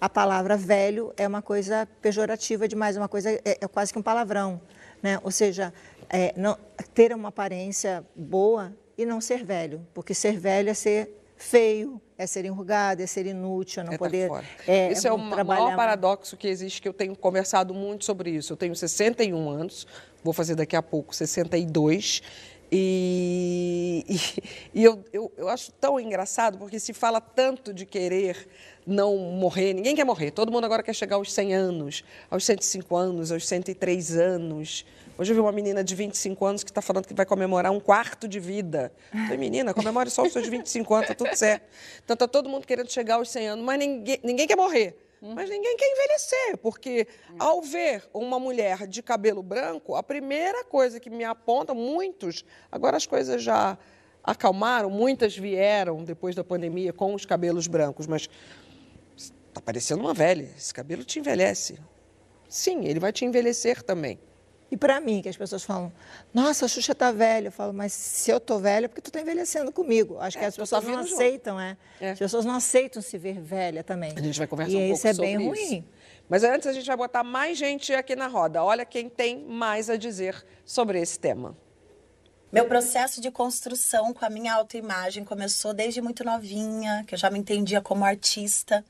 a palavra velho é uma coisa pejorativa demais, é uma coisa, é, é quase que um palavrão. Né? Ou seja, é, não- ter uma aparência boa e não ser velho. Porque ser velho é ser feio, é ser enrugado, é ser inútil, é não É tá poder. é, Esse é o não ma- trabalhar maior paradoxo que existe, que eu tenho conversado muito sobre isso. Eu tenho 61 anos, vou fazer daqui a pouco 62, e, e, e eu, eu, eu acho tão engraçado, porque se fala tanto de querer não morrer, ninguém quer morrer, todo mundo agora quer chegar aos 100 anos, aos 105 anos, aos 103 anos. Hoje eu vi uma menina de 25 anos que está falando que vai comemorar um quarto de vida. Falei, menina, comemore só os seus 25 anos, tá tudo certo. Então está todo mundo querendo chegar aos 100 anos, mas ninguém, ninguém quer morrer. Mas ninguém quer envelhecer, porque ao ver uma mulher de cabelo branco, a primeira coisa que me aponta, muitos, agora as coisas já acalmaram, muitas vieram depois da pandemia com os cabelos brancos, mas está parecendo uma velha, esse cabelo te envelhece. Sim, ele vai te envelhecer também. E para mim, que as pessoas falam, nossa, a Xuxa tá velha. Eu falo, mas se eu tô velha, é porque tu tá envelhecendo comigo. Acho que É, as tu pessoas tá não aceitam, é. É. As pessoas não aceitam se ver velha também. A gente vai conversar e um pouco isso é sobre bem isso. ruim. Mas antes a gente vai botar mais gente aqui na roda. Olha quem tem mais a dizer sobre esse tema. Meu processo de construção com a minha autoimagem começou desde muito novinha, que eu já me entendia como artista.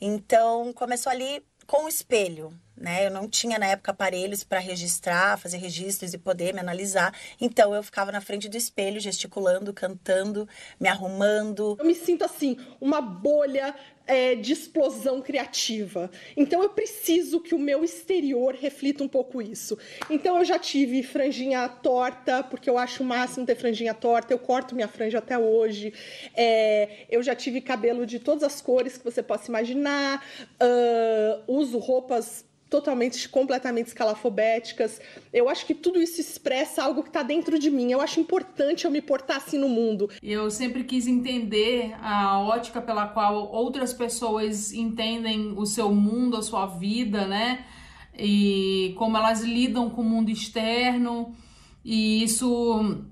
Então, começou ali com o espelho. né? Eu não tinha na época aparelhos para registrar, fazer registros e poder me analisar. Então eu ficava na frente do espelho, gesticulando, cantando, me arrumando. Eu me sinto assim, uma bolha é, de explosão criativa. Então eu preciso que o meu exterior reflita um pouco isso. Então eu já tive franjinha torta, porque eu acho o máximo ter franjinha torta. Eu corto minha franja até hoje. É, eu já tive cabelo de todas as cores que você possa imaginar. Uh, uso roupas totalmente, completamente escalafobéticas. Eu acho que tudo isso expressa algo que está dentro de mim. Eu acho importante eu me portar assim no mundo. Eu sempre quis entender a ótica pela qual outras pessoas entendem o seu mundo, a sua vida, né? E como elas lidam com o mundo externo. E isso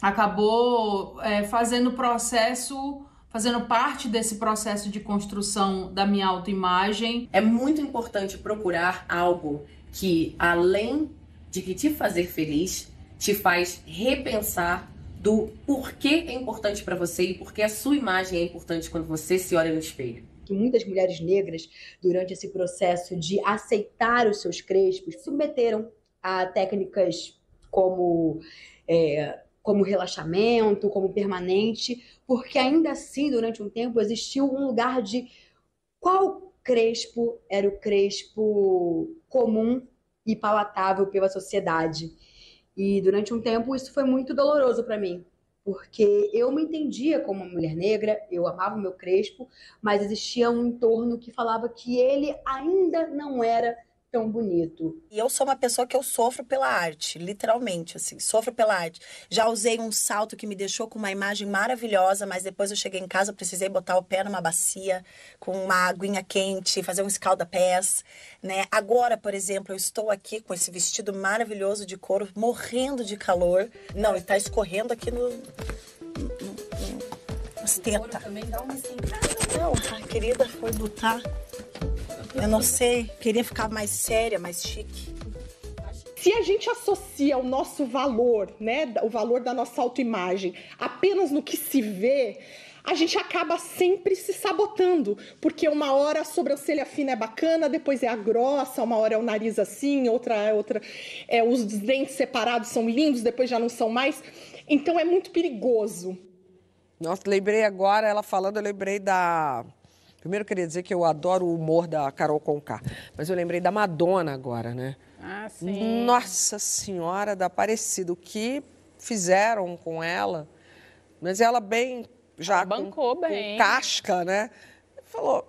acabou é, fazendo o processo fazendo parte desse processo de construção da minha autoimagem. É muito importante procurar algo que, além de que te fazer feliz, te faz repensar do porquê é importante para você e porquê a sua imagem é importante quando você se olha no espelho. Que muitas mulheres negras, durante esse processo de aceitar os seus crespos, submeteram a técnicas como é, como relaxamento, como permanente, porque ainda assim, durante um tempo, existiu um lugar de qual crespo era o crespo comum e palatável pela sociedade. E durante um tempo isso foi muito doloroso para mim, porque eu me entendia como uma mulher negra, eu amava o meu crespo, mas existia um entorno que falava que ele ainda não era tão bonito. E eu sou uma pessoa que eu sofro pela arte, literalmente, assim, sofro pela arte. Já usei um salto que me deixou com uma imagem maravilhosa, mas depois eu cheguei em casa, precisei botar o pé numa bacia com uma aguinha quente, fazer um escalda-pés, né? Agora, por exemplo, eu estou aqui com esse vestido maravilhoso de couro, morrendo de calor. Não, está escorrendo aqui no, no, no nas tetas. Não, querida, foi botar eu não sei, queria ficar mais séria, mais chique. Se a gente associa o nosso valor, né, o valor da nossa autoimagem, apenas no que se vê, a gente acaba sempre se sabotando, porque uma hora a sobrancelha fina é bacana, depois é a grossa, uma hora é o nariz assim, outra é outra, é os dentes separados são lindos, depois já não são mais. Então é muito perigoso. Nossa, lembrei agora, ela falando, eu lembrei da Primeiro, eu queria dizer que eu adoro o humor da Carol Conká, mas eu lembrei da Madonna agora, né? Ah, sim. Nossa Senhora da Aparecida, o que fizeram com ela, mas ela bem já ela bancou com, bem. com casca, né? Falou,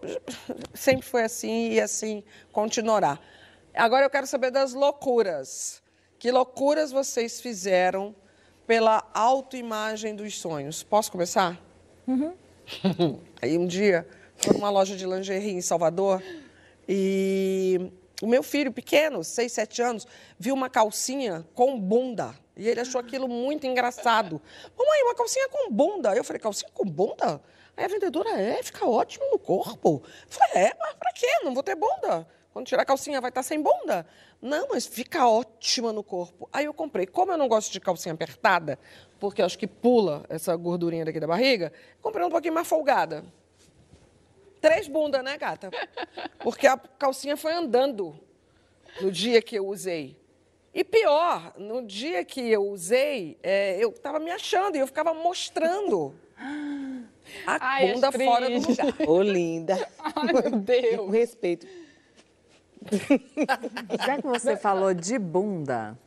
sempre foi assim e assim continuará. Agora eu quero saber das loucuras. Que loucuras vocês fizeram pela autoimagem dos sonhos? Posso começar? Uhum. Aí um dia numa loja de lingerie em Salvador e o meu filho pequeno, 6, 7 anos, viu uma calcinha com bunda. E ele achou aquilo muito engraçado. Mamãe, uma calcinha com bunda. Eu falei, calcinha com bunda? Aí a vendedora, é, fica ótimo no corpo. Eu falei, é, mas pra quê? Não vou ter bunda. Quando tirar a calcinha vai estar sem bunda. Não, mas fica ótima no corpo. Aí eu comprei. Como eu não gosto de calcinha apertada, porque acho que pula essa gordurinha daqui da barriga, comprei um pouquinho mais folgada três bundas, né, gata? Porque a calcinha foi andando no dia que eu usei. E pior, no dia que eu usei, é, eu estava me achando e eu ficava mostrando a Ai, bunda Astrid. fora do lugar. Ô, linda. Ai, meu Deus. Com respeito. Já que você falou de bunda.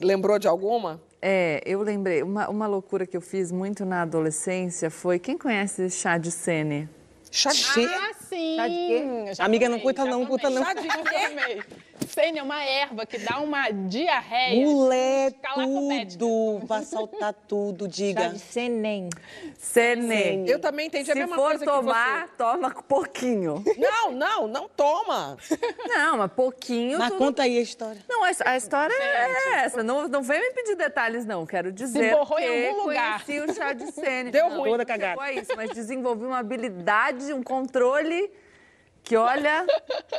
Lembrou de alguma? É, eu lembrei. Uma, uma loucura que eu fiz muito na adolescência foi. Quem conhece chá de sene? Chá de Ah, sim. Chá de quê? Já Amiga, não já não, custa não. Chá de quê? Sênia é uma erva que dá uma diarreia. Mulher, Calafobética. tudo. Vai saltar tudo, Chá diga. de senem. Sene. Eu também entendi a Se mesma for coisa tomar, toma pouquinho. que você. Não, não, não toma. Não, mas pouquinho. Mas tudo- conta aí a história. Não, a, a história é essa. Não, não vem me pedir detalhes, não. Quero dizer borrou em algum lugar. conheci o chá de sene. Deu ruim. Toda não cagada. a isso, mas desenvolvi uma habilidade, um controle que, olha...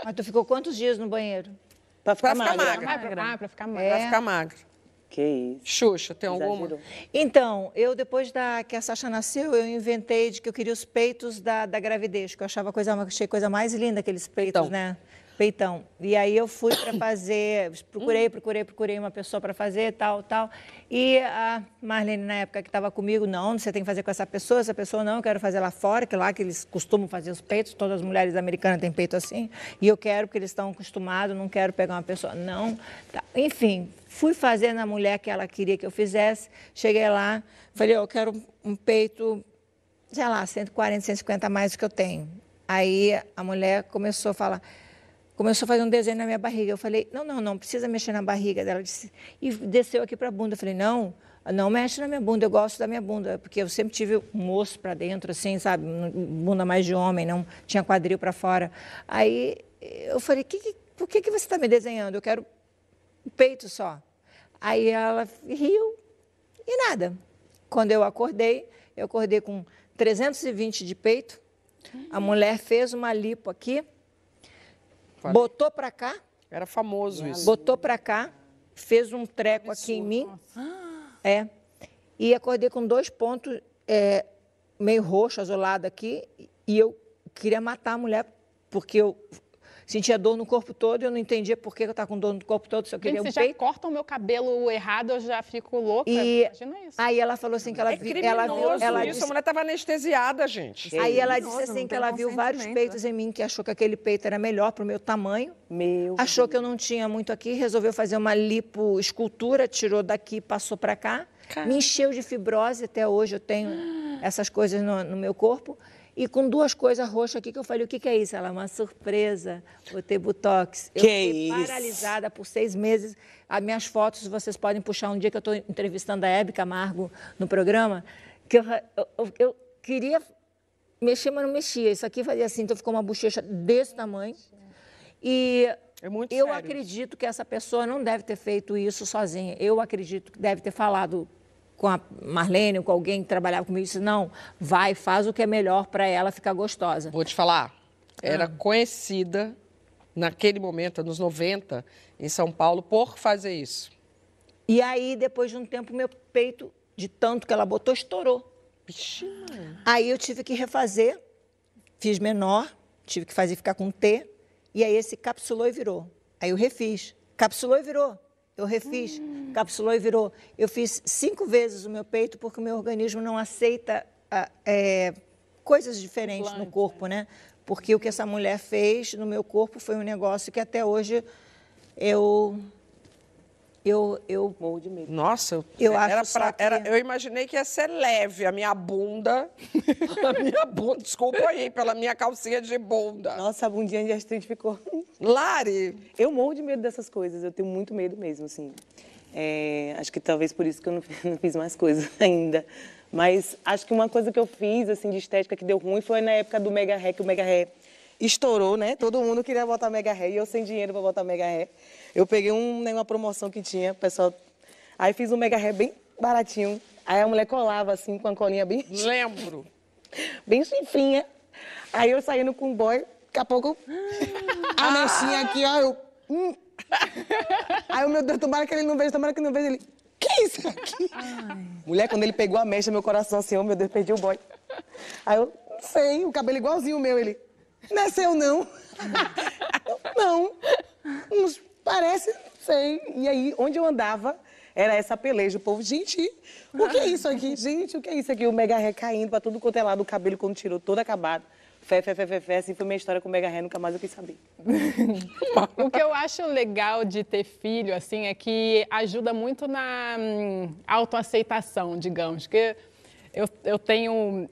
Mas tu ficou quantos dias no banheiro? Pra ficar Pra ficar magra. magra. Ah, pra, ah, pra ficar Vai mais. ficar magro. Que isso. Xuxa, tem alguma? Exagerou. Então, eu depois da que a Sasha nasceu, eu inventei de que eu queria os peitos da, da gravidez, que eu achava coisa, achei a coisa mais linda aqueles peitos, Então. né? Peitão. E aí eu fui para fazer, procurei, procurei, procurei uma pessoa para fazer, tal, tal. E a Marlene, na época que estava comigo, não, você tem que fazer com essa pessoa, essa pessoa não, eu quero fazer lá fora, que lá que eles costumam fazer os peitos, todas as mulheres americanas têm peito assim. E eu quero, porque eles estão acostumados, não quero pegar uma pessoa, não. Tá. Enfim, fui fazer na mulher que ela queria que eu fizesse. Cheguei lá, falei, eu quero um peito, sei lá, 140, 150 a mais do que eu tenho. Aí a mulher começou a falar, começou a fazer um desenho na minha barriga. Eu falei, não, não, não, precisa mexer na barriga dela. Disse, e desceu aqui para a bunda. Eu falei, não, não mexe na minha bunda, eu gosto da minha bunda, porque eu sempre tive um osso para dentro, assim, sabe, bunda mais de homem, não tinha quadril para fora. Aí eu falei, que, que, por que, que você está me desenhando? Eu quero o peito só. Aí ela riu e nada. Quando eu acordei, eu acordei com 320 de peito, a mulher fez uma lipo aqui, Falei. botou para cá. Era famoso isso. Botou para cá, fez um treco aqui em mim. É. E acordei com dois pontos é, meio roxo, azulado aqui. E eu queria matar a mulher, porque eu sentia dor no corpo todo e eu não entendia por que eu estava com dor no corpo todo, se eu queria Gente, um se já peito. corta o meu cabelo errado, eu já fico louca. E Imagina isso. aí ela falou assim que ela É viu, ela viu, ela isso. disse, A mulher estava anestesiada, gente. Aí ela disse assim que ela viu vários peitos em mim, que achou que aquele peito era melhor para o meu tamanho. Meu. Achou que eu não tinha muito aqui, resolveu fazer uma lipo escultura, tirou daqui, passou para cá. Me encheu de fibrose, até hoje eu tenho essas coisas no, no meu corpo. E com duas coisas roxas aqui que eu falei, o que, que é isso? Ela, uma surpresa, botei botox. Eu Que fiquei isso? paralisada por seis meses. As minhas fotos, vocês podem puxar um dia que eu estou entrevistando a Hebe Camargo no programa, que eu, eu, eu queria mexer, mas não mexia. Isso aqui fazia assim, então ficou uma bochecha desse tamanho. E É muito eu sério acredito que essa pessoa não deve ter feito isso sozinha. Eu acredito que deve ter falado com a Marlene com alguém que trabalhava comigo. Disse, não, vai, faz o que é melhor para ela ficar gostosa. Vou te falar, era Ah. conhecida naquele momento, anos 90, em São Paulo, por fazer isso. E aí, depois de um tempo, meu peito, de tanto que ela botou, estourou. Aí eu tive que refazer, fiz menor, tive que fazer ficar com T, e aí esse capsulou e virou. Aí eu refiz, capsulou e virou. Eu refiz, capsulou e virou. Eu fiz cinco vezes o meu peito porque o meu organismo não aceita ah, é, coisas diferentes no corpo, né? Porque o que essa mulher fez no meu corpo foi um negócio que até hoje eu eu eu morro de medo. Nossa, eu, Eu era acho pra- que- era- eu imaginei que ia ser leve a minha bunda. a minha bunda, desculpa aí pela minha calcinha de bunda. Nossa, a bundinha de astrid ficou. Lari! Eu morro de medo dessas coisas, eu tenho muito medo mesmo, assim. É, acho que talvez por isso que eu não, não fiz mais coisas ainda. Mas acho que uma coisa que eu fiz, assim, de estética que deu ruim foi na época do Mega Hair, que o Mega Hair estourou, né? Todo mundo queria botar Mega Hair e eu sem dinheiro para botar Mega Hair. Eu peguei um, né, uma promoção que tinha, pessoal. Aí fiz um Mega Hair bem baratinho. Aí a mulher colava assim com a colinha bem. Lembro. Bem chifrinha. Aí eu saindo com o boy, daqui a pouco. A mexinha aqui, ó. Eu. hum. Aí o meu Deus, tomara que ele não veja, tomara que não veja ele. Que isso aqui? Mulher, quando ele pegou a mecha, meu coração assim, oh meu Deus, perdi o boy. Aí eu, não sei, o cabelo igualzinho o meu, ele. Não. Eu, não. Não Parece, não sei. E aí, onde eu andava, era essa peleja. O povo, gente, o que é isso aqui? Gente, o que é isso aqui? O mega ré caindo pra tudo quanto é lado, o cabelo quando tirou, todo acabado. Fé, fé, fé, fé, fé. Assim foi minha história com o mega ré, nunca mais eu quis saber. O que eu acho legal de ter filho, assim, é que ajuda muito na hum, autoaceitação, digamos. Que eu, eu tenho.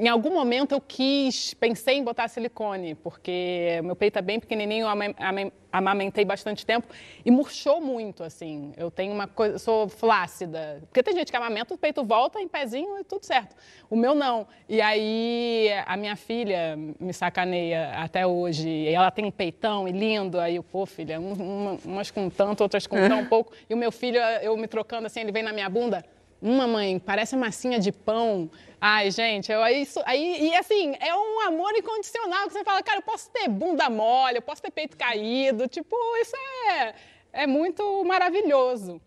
Em algum momento eu quis, pensei em botar silicone, porque meu peito é bem pequenininho, eu ama- ama- amamentei bastante tempo e murchou muito, assim. Eu tenho uma coisa, sou flácida. Porque tem gente que amamenta, o peito volta em pezinho e tudo certo. O meu não. E aí a minha filha me sacaneia até hoje. E ela tem um peitão e lindo. Aí eu, pô, filha, um- uma- umas com tanto, outras com tão pouco. E o meu filho, eu me trocando assim, ele vem na minha bunda. Uma mãe, parece massinha de pão. Ai, gente, eu, isso, aí, e assim, é um amor incondicional que você fala, cara, eu posso ter bunda mole, eu posso ter peito caído, tipo, isso é, é muito maravilhoso.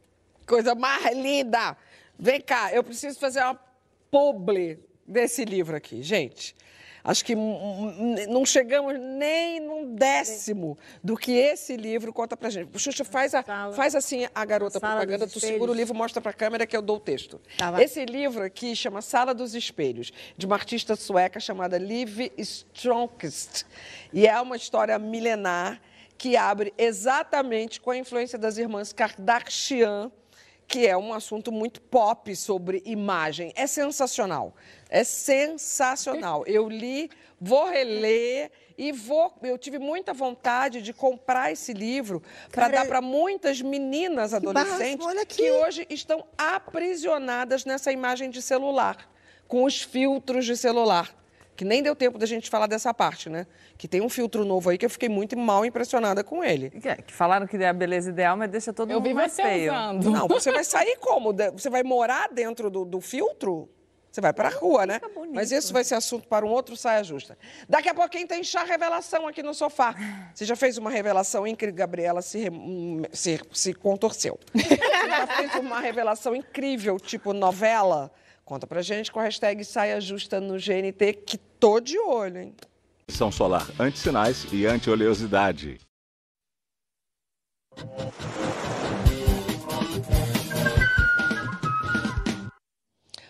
Coisa mais linda! Vem cá, eu preciso fazer uma publi desse livro aqui, gente. Acho que não chegamos nem num décimo do que esse livro conta pra gente. Xuxa, faz, a, faz assim a garota Sala propaganda, tu segura o livro, mostra pra câmera que eu dou o texto. Tá, esse livro aqui chama Sala dos Espelhos, de uma artista sueca chamada Liv Stromkvist. E é uma história milenar que abre exatamente com a influência das irmãs Kardashian, que é um assunto muito pop sobre imagem. É sensacional. É sensacional. Eu li, vou reler e vou. Eu tive muita vontade de comprar esse livro para dar para muitas meninas adolescentes que hoje estão aprisionadas nessa imagem de celular, com os filtros de celular. Que nem deu tempo da gente falar dessa parte, né? Que tem um filtro novo aí que eu fiquei muito mal impressionada com ele. Que, que falaram que é a beleza ideal, mas deixa todo Eu mundo vi mais você feio. usando. Não, você vai sair como? Você vai morar dentro do, do filtro? Você vai para a rua, né? Mas isso vai ser assunto para um outro saia justa. Daqui a pouquinho tem chá revelação aqui no sofá. Você já fez uma revelação incrível, Gabriela se, re- hum, se, se contorceu. Você já fez uma revelação incrível, tipo novela? Conta pra gente com a hashtag saia justa no GNT, que tô de olho, hein? São solar anti-sinais e anti-oleosidade.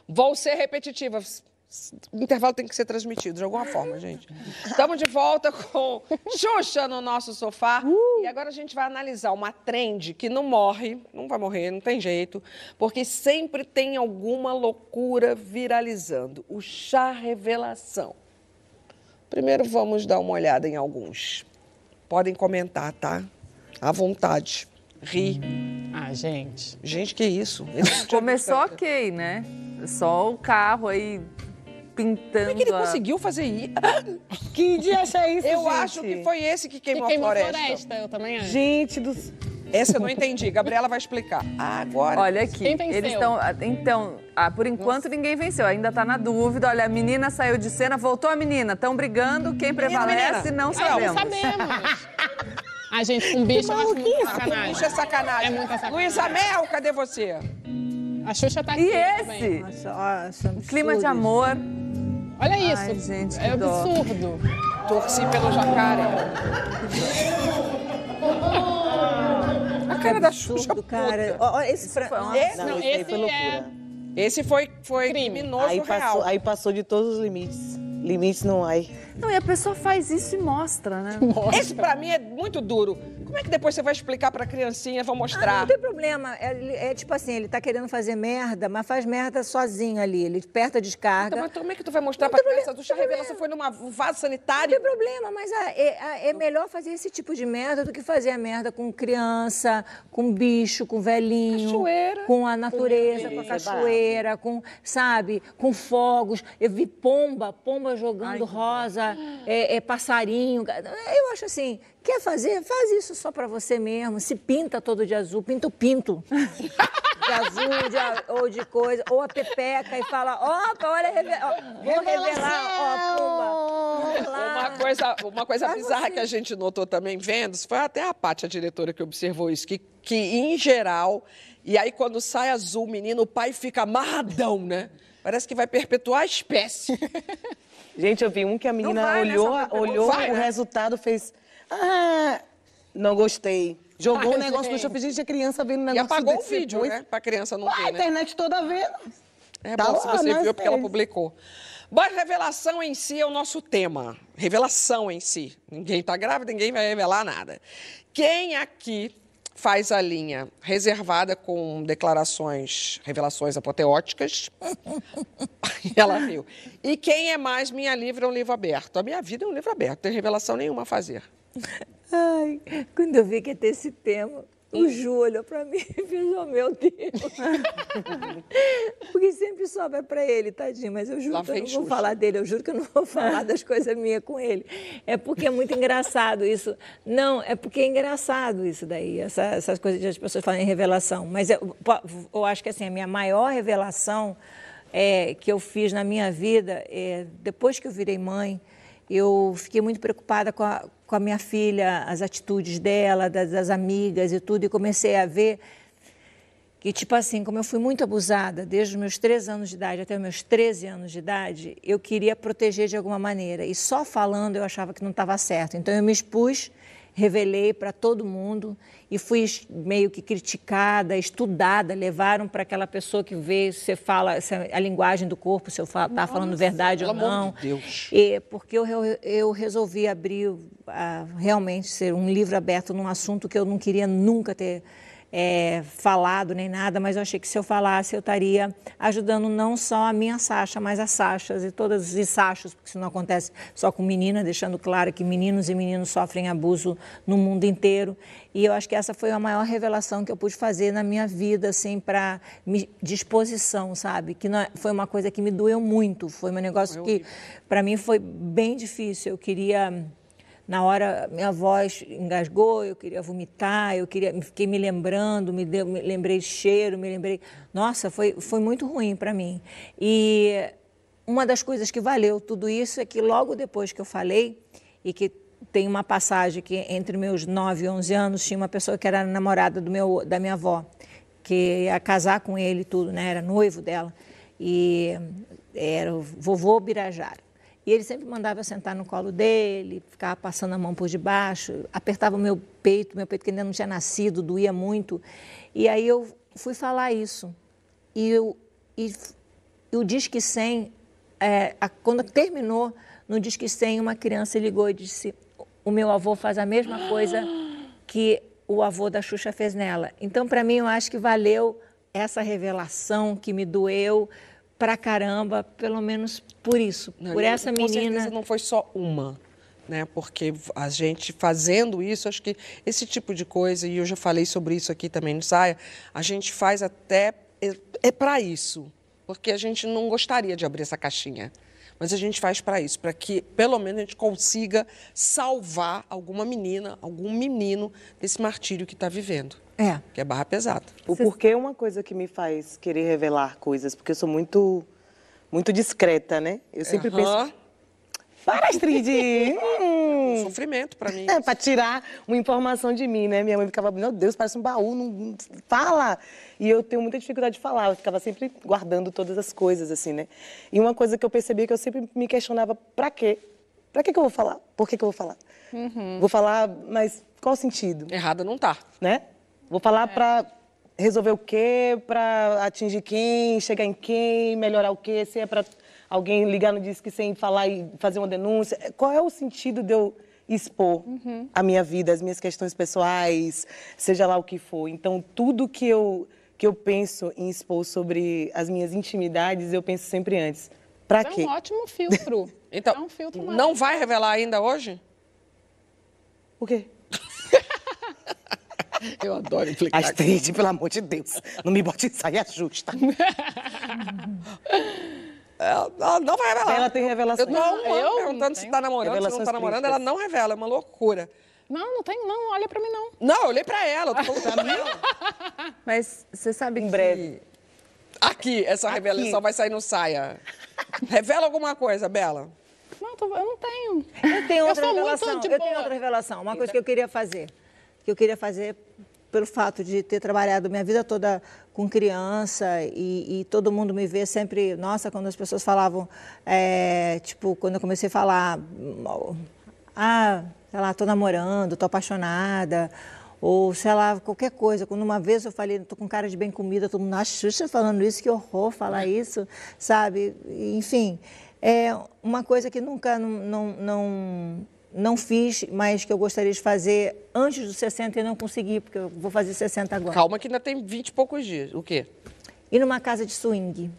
Vou ser repetitiva. O intervalo tem que ser transmitido de alguma forma, gente. Estamos de volta com Xuxa no nosso sofá. E agora a gente vai analisar uma trend que não morre, não vai morrer, não tem jeito, porque sempre tem alguma loucura viralizando. O chá revelação. Primeiro vamos dar uma olhada em alguns. Podem comentar, tá? À vontade. Ri. Ah, gente. Gente, que isso? Esse Começou ok, né? Só o carro aí pintando. Como é que ele a- conseguiu fazer isso? Que dia é isso, Eu gente? acho que foi esse que queimou, queimou a floresta. floresta, eu também acho. Gente do... Esse eu não entendi. Gabriela vai explicar. Agora. Olha aqui, Quem venceu? eles estão. Então, ah, por enquanto ninguém venceu, ainda tá na dúvida. Olha, a menina saiu de cena, voltou a menina. Estão brigando, quem prevalece menina. não Ah, sabemos. não sabemos. A gente, com bicho, acho muito sacanagem. Isso é sacanagem. É muita sacanagem. Luísa Mel, cadê você? A Xuxa tá aqui E também. esse? Nossa, Clima de amor. Olha isso. Ai, gente, que é dó. absurdo. Torci pelo jacaré. A cara da Xuxa. absurdo, cara. Ó, esse fra... Nossa, Esse, Não, não, esse foi é esse foi, foi Crime. criminoso Aí real. passou, aí passou de todos os limites. Limites não há. Não, e a pessoa faz isso e mostra, né? Esse pra mim é muito duro. Como é que depois você vai explicar pra criancinha, vou Ah, mostrar? não tem problema. É, é tipo assim, ele tá querendo fazer merda, mas faz merda sozinho ali. Ele aperta a descarga. Então, mas como é que tu vai mostrar pra criança? Do chá revelação foi numa um vaso sanitário? Não tem problema, mas a- é, a- é melhor fazer esse tipo de merda do que fazer a merda com criança, com bicho, com velhinho, Cachoeira. com a natureza, com a cachoeira, com, sabe, com fogos. Eu vi pomba, pomba jogando rosa, é, é, passarinho. Eu acho assim, quer fazer? Faz isso só pra você mesmo. Se pinta todo de azul, pinta o pinto. De azul de a- ou de coisa, ou a pepeca e fala, opa, olha, reve- ó, vou revelar, ó. Uma coisa, uma coisa Vai bizarra você. que a gente notou também vendo, foi até a Paty, a diretora, que observou isso, que, que em geral, e aí quando sai azul, menino, o pai fica amarradão, né? Parece que vai perpetuar a espécie. Gente, eu vi um que a menina olhou, olhou Vai, o né? resultado, fez. Ah, não gostei. Jogou o Ai, negócio no shopping, gente, a criança vendo o E negócio apagou o vídeo, depois. né? Pra criança não Ah, a ver, né? internet toda vendo. É Tá bom se lá, você nós viu, porque ela fez. publicou. Mas revelação em si é o nosso tema. Revelação em si. Ninguém está grávida, ninguém vai revelar nada. Quem aqui faz a linha reservada com declarações, revelações apoteóticas? ela riu. E quem é mais minha livro é um livro aberto? A minha vida é um livro aberto, não tem revelação nenhuma a fazer. Ai, quando eu vi que ia ter esse tema, o Ju olhou pra mim e fez, oh meu Deus. Porque sempre sobra pra ele, tadinho, mas eu juro Lá que eu não vou falar dele, eu juro que eu não vou falar das coisas minhas com ele. É porque é muito engraçado isso. Não, é porque é engraçado isso daí, essa- essas coisas que as pessoas falam em revelação. Mas eu, eu acho que assim, a minha maior revelação é, que eu fiz na minha vida, é, depois que eu virei mãe, eu fiquei muito preocupada com a, com a minha filha, as atitudes dela, das, das amigas e tudo, e comecei a ver que, tipo assim, como eu fui muito abusada desde os meus 3 anos de idade até os meus 13 anos de idade, eu queria proteger de alguma maneira. E só falando eu achava que não estava certo. Então eu me expus, revelei para todo mundo e fui meio que criticada, estudada. Levaram para aquela pessoa que vê se você fala se a linguagem do corpo, se eu está falando verdade ou não. de Deus. E porque eu, eu, eu resolvi abrir, realmente ser um livro aberto num assunto que eu não queria nunca ter é, falado nem nada, mas eu achei que se eu falasse eu estaria ajudando não só a minha Sasha, mas as Sachas e todas os Sachos, porque isso não acontece só com menina, deixando claro que meninos e meninos sofrem abuso no mundo inteiro. E eu acho que essa foi a maior revelação que eu pude fazer na minha vida, assim, para disposição, sabe? Que não, foi uma coisa que me doeu muito, foi um negócio que para mim foi bem difícil. Eu queria na hora minha voz engasgou, eu queria vomitar, eu queria, fiquei me lembrando, me, deu, me lembrei de cheiro, me lembrei. Nossa, foi, foi muito ruim para mim. E uma das coisas que valeu tudo isso é que logo depois que eu falei, e que tem uma passagem que entre meus 9 e 11 anos tinha uma pessoa que era namorada do meu, da minha avó, que ia casar com ele e tudo, né? era noivo dela, e era o vovô Birajara. E ele sempre mandava eu sentar no colo dele, ficava passando a mão por debaixo, apertava o meu peito, meu peito que ainda não tinha nascido, doía muito. E aí eu fui falar isso. E, eu, e, e o Disque 100, é, a, quando terminou, no Disque 100, uma criança ligou e disse: O meu avô faz a mesma coisa que o avô da Xuxa fez nela. Então, para mim, eu acho que valeu essa revelação que me doeu pra caramba, pelo menos por isso, Não, por essa com menina. certeza não foi só uma, né? Porque a gente fazendo isso, acho que esse tipo de coisa, e eu já falei sobre isso aqui também no Saia, a gente faz até. É, é para isso. Porque a gente não gostaria de abrir essa caixinha. Mas a gente faz para isso, para que pelo menos a gente consiga salvar alguma menina, algum menino desse martírio que está vivendo. É. Que é barra pesada. O porquê é uma coisa que me faz querer revelar coisas, porque eu sou muito muito discreta, né? Eu sempre Aham. penso. Para, Astrid! Hum. Sofrimento para mim. É, para tirar uma informação de mim, né? Minha mãe ficava, meu Deus, parece um baú, não, fala. E eu tenho muita dificuldade de falar, eu ficava sempre guardando todas as coisas, assim, né? E uma coisa que eu percebi é que eu sempre me questionava, pra quê? Pra que, que eu vou falar? Por que, que eu vou falar? Vou falar, mas qual o sentido? Errada não tá. Né? Vou falar pra resolver o quê? Pra atingir quem? Chegar em quem? Melhorar o quê? Se é pra alguém ligar no disque sem falar e fazer uma denúncia? Qual é o sentido de eu expor a minha vida, as minhas questões pessoais, seja lá o que for? Então, tudo que eu, que eu penso em expor sobre as minhas intimidades, eu penso sempre antes. Pra É quê? um ótimo filtro. Então, é um filtro não vai revelar ainda hoje? O quê? Eu adoro implicar. Astrid, pelo amor de Deus, não me bote em saia justa. Ela, não vai revelar. Ela tem revelação. Eu ano Eu perguntando se tenho. tá namorando, se não Revelações tá namorando. Ela não revela, é uma loucura. Não, não tem, não, olha pra mim não. Não, eu olhei pra ela, eu tô falando pra mim. Mas você sabe Em que... breve. Aqui, essa revelação vai sair no saia. Revela alguma coisa, Bela. Não, eu não tenho. Eu tenho outra muito revelação. Eu boa. tenho outra revelação. Uma coisa que eu queria fazer. Que eu queria fazer pelo fato de ter trabalhado minha vida toda com criança e, e todo mundo me vê sempre. Nossa, quando as pessoas falavam, é, tipo, quando eu comecei a falar, ah, sei lá, tô namorando, tô apaixonada. Ou, sei lá, qualquer coisa. Quando uma vez eu falei, tô com cara de bem comida, todo mundo, a Xuxa falando isso, que horror falar isso, sabe? Enfim, é uma coisa que nunca não, não, não, não fiz, mas que eu gostaria de fazer antes dos 60 e não consegui, porque eu vou fazer 60 agora. Calma que ainda tem 20 e poucos dias. O quê? Ir numa casa de swing.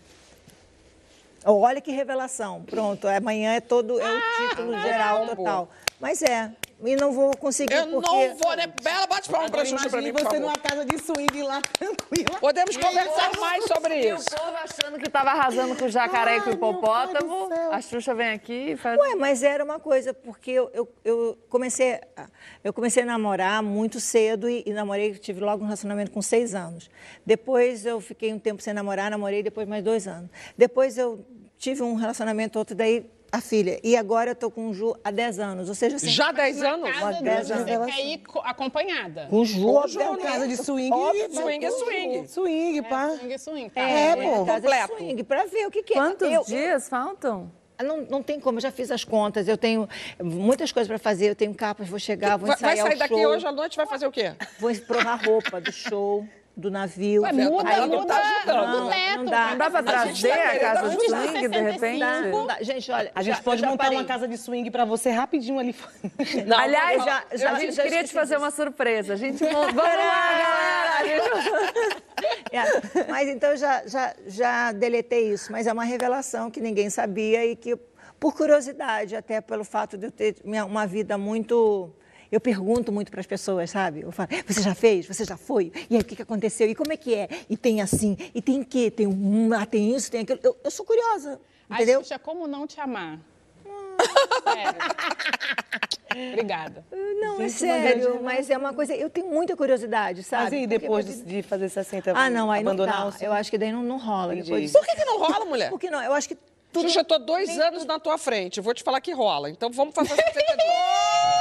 Olha que revelação. Pronto, amanhã é todo é o título geral bom, total. Mas é, e não vou conseguir Eu porque... não vou, né? Bela, bate palma pra Xuxa pra mim, por você favor. numa casa de swing lá, tranquila. Podemos conversar mais sobre E o isso. povo achando que tava arrasando com o jacaré e com o hipopótamo. A Xuxa vem aqui e faz... Ué, mas era uma coisa, porque eu, eu, eu comecei, a- eu comecei a namorar muito cedo e, e namorei, tive logo um relacionamento com seis anos. Depois eu fiquei um tempo sem namorar, namorei depois mais dois anos. Depois eu tive um relacionamento outro, daí a filha. E agora eu tô com o Ju há 10 anos. Ou seja, assim, Já 10 anos? Há 10 anos. Você quer ir co- acompanhada. Com o Ju, Com o ó, Ju, dentro- casa de swing. Óbvio, swing é swing. Swing, pá. Swing, swing, tá. É, É, pô. Completo. swing, pra ver o que, que é. Quantos Eu- dias faltam? Não, não tem como, eu já fiz as contas, eu tenho muitas coisas para fazer, eu tenho capas, vou chegar, vou Vai, vai ensaiar sair daqui hoje à noite vai fazer o quê? vou provar roupa do show, do navio. Ué, muda, Aí muda, tá ajudando, muda o né? teto. Não dá. Não dá pra A gente trazer tá a querendo casa de swing, de repente? Não dá. Gente, olha, A gente já- pode montar parei. uma casa de swing pra você rapidinho ali. Não, Aliás, não, já- já- a gente já queria te fazer disso. uma surpresa. A gente monta... Vamos lá, galera! É, mas então eu já, já, já deletei isso, mas é uma revelação que ninguém sabia e que, por curiosidade, até pelo fato de eu ter minha- uma vida muito. Eu pergunto muito para as pessoas, sabe? Eu falo, você já fez? Você já foi? E aí, o que, que aconteceu? E como é que é? E tem assim? E tem o quê? Tem um, ah, tem isso, tem aquilo. Eu, eu sou curiosa, entendeu? Ai, Xuxa, como não te amar? Sério. Obrigada. Não, é Gente, grande sério, mas é uma coisa. Eu tenho muita curiosidade, sabe? Mas e Porque depois pode- de, fazer 60 Ah, não, aí não abandonar dá. o seu- Eu acho que daí não, não rola. Depois. Por que, que não rola, mulher? Por que não? Eu acho que tudo. Xuxa, eu tô dois anos na tua frente. Eu vou te falar que rola. Então vamos fazer 62.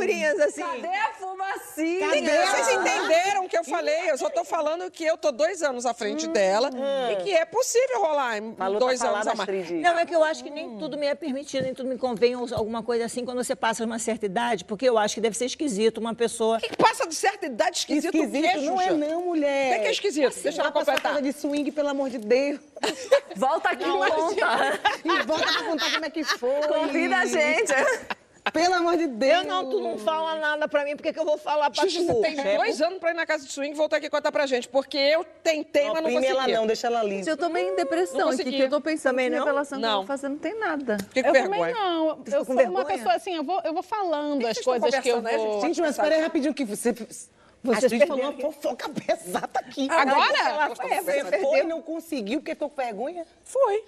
figurinhas assim. Cadê a fumacinha? Cadê? Vocês entenderam o que eu falei? Eu só tô falando que eu tô dois anos à frente dela e que é possível rolar em tá dois anos a mais. Astrid. Não, é que eu acho que nem tudo me é permitido, nem tudo me convém, ou alguma coisa assim, quando você passa uma certa idade, porque eu acho que deve ser esquisito uma pessoa. Que passa de certa idade esquisito, o Esquisito quê, não é não, mulher. O que que é esquisito? Deixa ela completar. de swing, pelo amor de Deus. Volta aqui e conta. E volta pra contar como é que foi. Convida a gente. Pelo amor de Deus. Eu não, tu não fala nada pra mim, porque que eu vou falar pra Xuxa, tu? você tem dois anos pra ir na casa de swing e voltar aqui contar pra gente. Porque eu tentei, Não mas não consegui. ela não, deixa ela ali. Eu tô meio em depressão Não aqui, consegui. que eu tô pensando Também que não? revelação que eu Não. vou fazer não tem nada. Fiquei com Eu vergonha. também não. Eu sou uma vergonha? pessoa assim, eu vou, eu vou falando as coisas que eu vou... Gente, mas espera aí rapidinho que você... Vocês a gente falou uma fofoca pesada aqui. Agora? Ela foi, foi, foi, não conseguiu porque ficou com vergonha? Foi.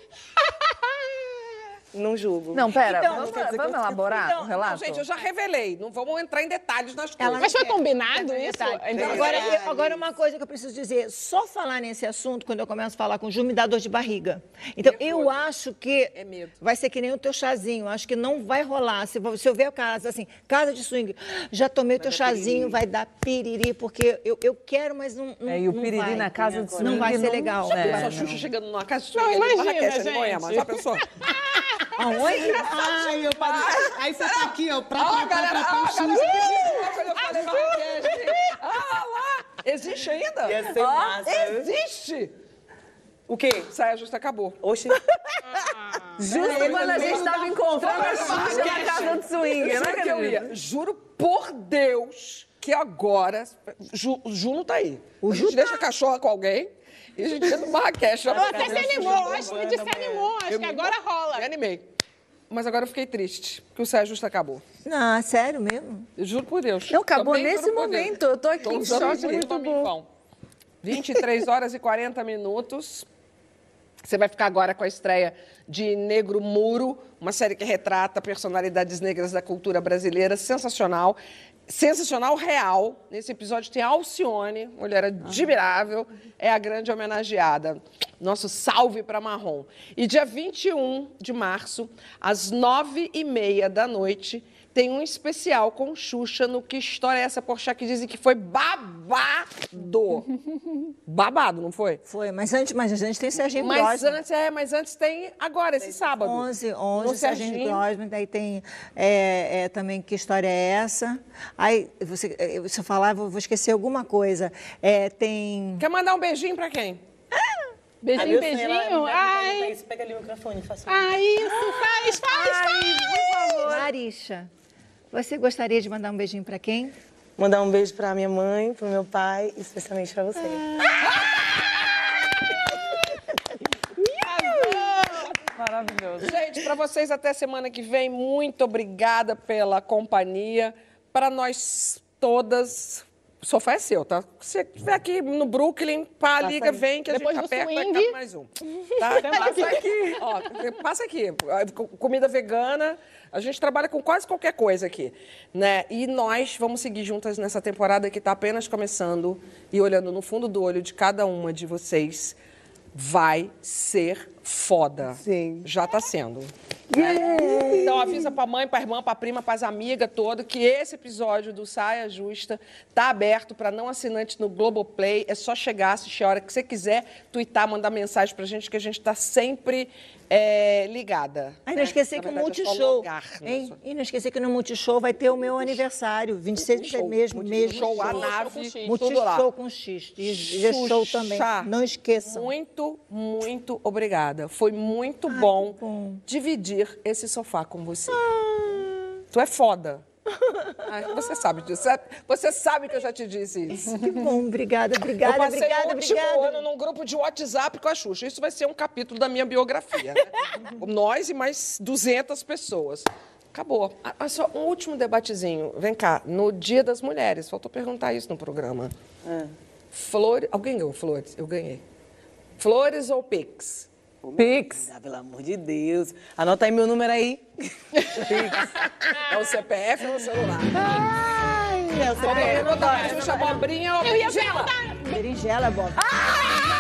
Não julgo. Não, pera, Então, vamos, vamos eu- elaborar Então, o relato? não, gente, eu já revelei. Não vamos entrar em detalhes nas coisas. Ela Mas foi não combinado isso? Detalhe. Então, Agora, é- eu- agora, uma coisa que eu preciso dizer: só falar nesse assunto, quando eu começo a falar com o Ju, me dá dor de barriga. Então, eu acho que É medo. vai ser que nem o teu chazinho. Acho que não vai rolar. Se, se eu ver a casa, assim, casa de swing, já tomei o teu chazinho, vai dar piriri, porque eu, eu quero, mas não. não É, e o não piriri vai. na casa de swing Não vai ser não- legal. Já É, pensou a não. Xuxa chegando numa casa de Não, swing em imagina, gente. Moema? Já pensou? Aonde? Ai, meu pai. Aí você tá aqui, ó, pra Ó, pra- quando eu falei Marrakech. Ah, lá! Existe ainda? Ia ser massa. Existe! O quê? Saia justa acabou. Oxi. Justo quando a gente tava encontrando a Xuxa na casa de swing, Eu né, juro que eu querida? ia. Juro por Deus que agora. Ju, o Ju não tá aí. a gente deixa a cachorra com alguém e a gente entra no Marrakech. Eu até se animou, acho que se animou, acho que agora rola. Me animei. Mas agora eu fiquei triste, porque o Saia Justa acabou. Não, sério mesmo? Eu juro por Deus. Não, acabou Também nesse momento. Eu tô aqui Tô em choque muito bom. vão. 23 horas e 40 minutos. Você vai ficar agora com a estreia de Negro Muro, uma série que retrata personalidades negras da cultura brasileira, sensacional. Sensacional real. Nesse episódio tem Alcione, mulher admirável, é a grande homenageada. Nosso salve para Marrom. E dia 21 de março, às nove e meia da noite, tem um especial com Xuxa no Que História é essa, Porchat, que dizem que foi babado. babado, não foi? Foi, mas antes, mas a gente tem Serginho Mas Grosman. antes, é, mas antes tem agora, esse sábado. 11, No 11, Serginho Serginho. Grosman, daí tem é, é, também Que História é Essa? Aí, você, é, se eu falar, vou, vou esquecer alguma coisa. É, tem... Quer mandar um beijinho pra quem? Beijinho, Adeus, beijinho. ela- Ai, Pega ali o microfone, faça ai, isso, faz, faz, faz. Marisha, você gostaria de mandar um beijinho pra quem? Mandar um beijo pra minha mãe, pro meu pai, e especialmente pra você. Maravilhoso. Gente, pra vocês até semana que vem, muito obrigada pela companhia. Para nós todas, O sofá é seu, tá? Se você estiver aqui no Brooklyn, pá, liga, aí. vem, que a Depois gente do aperta, vai swing. mais um. Tá? Passa aqui. Ó, passa aqui. Co- Comida vegana. A gente trabalha com quase qualquer coisa aqui, né? E nós vamos seguir juntas nessa temporada que está apenas começando e olhando no fundo do olho de cada uma de vocês. Vai ser foda. Sim. Já tá sendo. Então avisa pra mãe, pra irmã, pra prima, pras amigas todas que esse episódio do Saia Justa tá aberto pra não assinante no Globoplay. É só chegar, assistir a hora que você quiser, twittar, mandar mensagem pra gente, que a gente tá sempre é, ligada. Aí não né? esquecer Na que o verdade, é Multishow, logar no hein? E não esquecer que no Multishow vai ter o meu aniversário, 26 de mesmo, mesmo. Multishow, a nave, Multishow com X. E G-Show também. Não esqueçam. Muito, muito obrigada. Foi muito bom, dividir esse sofá com você. Tu é foda. Você sabe disso. Você sabe que eu já te disse isso. Que bom, obrigada, obrigada, eu passei obrigada, o último obrigada. ano num grupo de WhatsApp com a Xuxa. Isso vai ser um capítulo da minha biografia. Né? Nós e mais 200 pessoas. Acabou. Ah, ah, só um último debatezinho. Vem cá, no Dia das Mulheres, faltou perguntar isso no programa. Flores. Alguém ganhou flores? Eu ganhei. Flores ou Pix? Pix. Pelo amor de Deus. Anota aí meu número aí. Pix. É o CPF ou o celular? Ai, é o CPF. Quando eu me chamou Brinha ou Berinjela? Berinjela, Bob. Ah!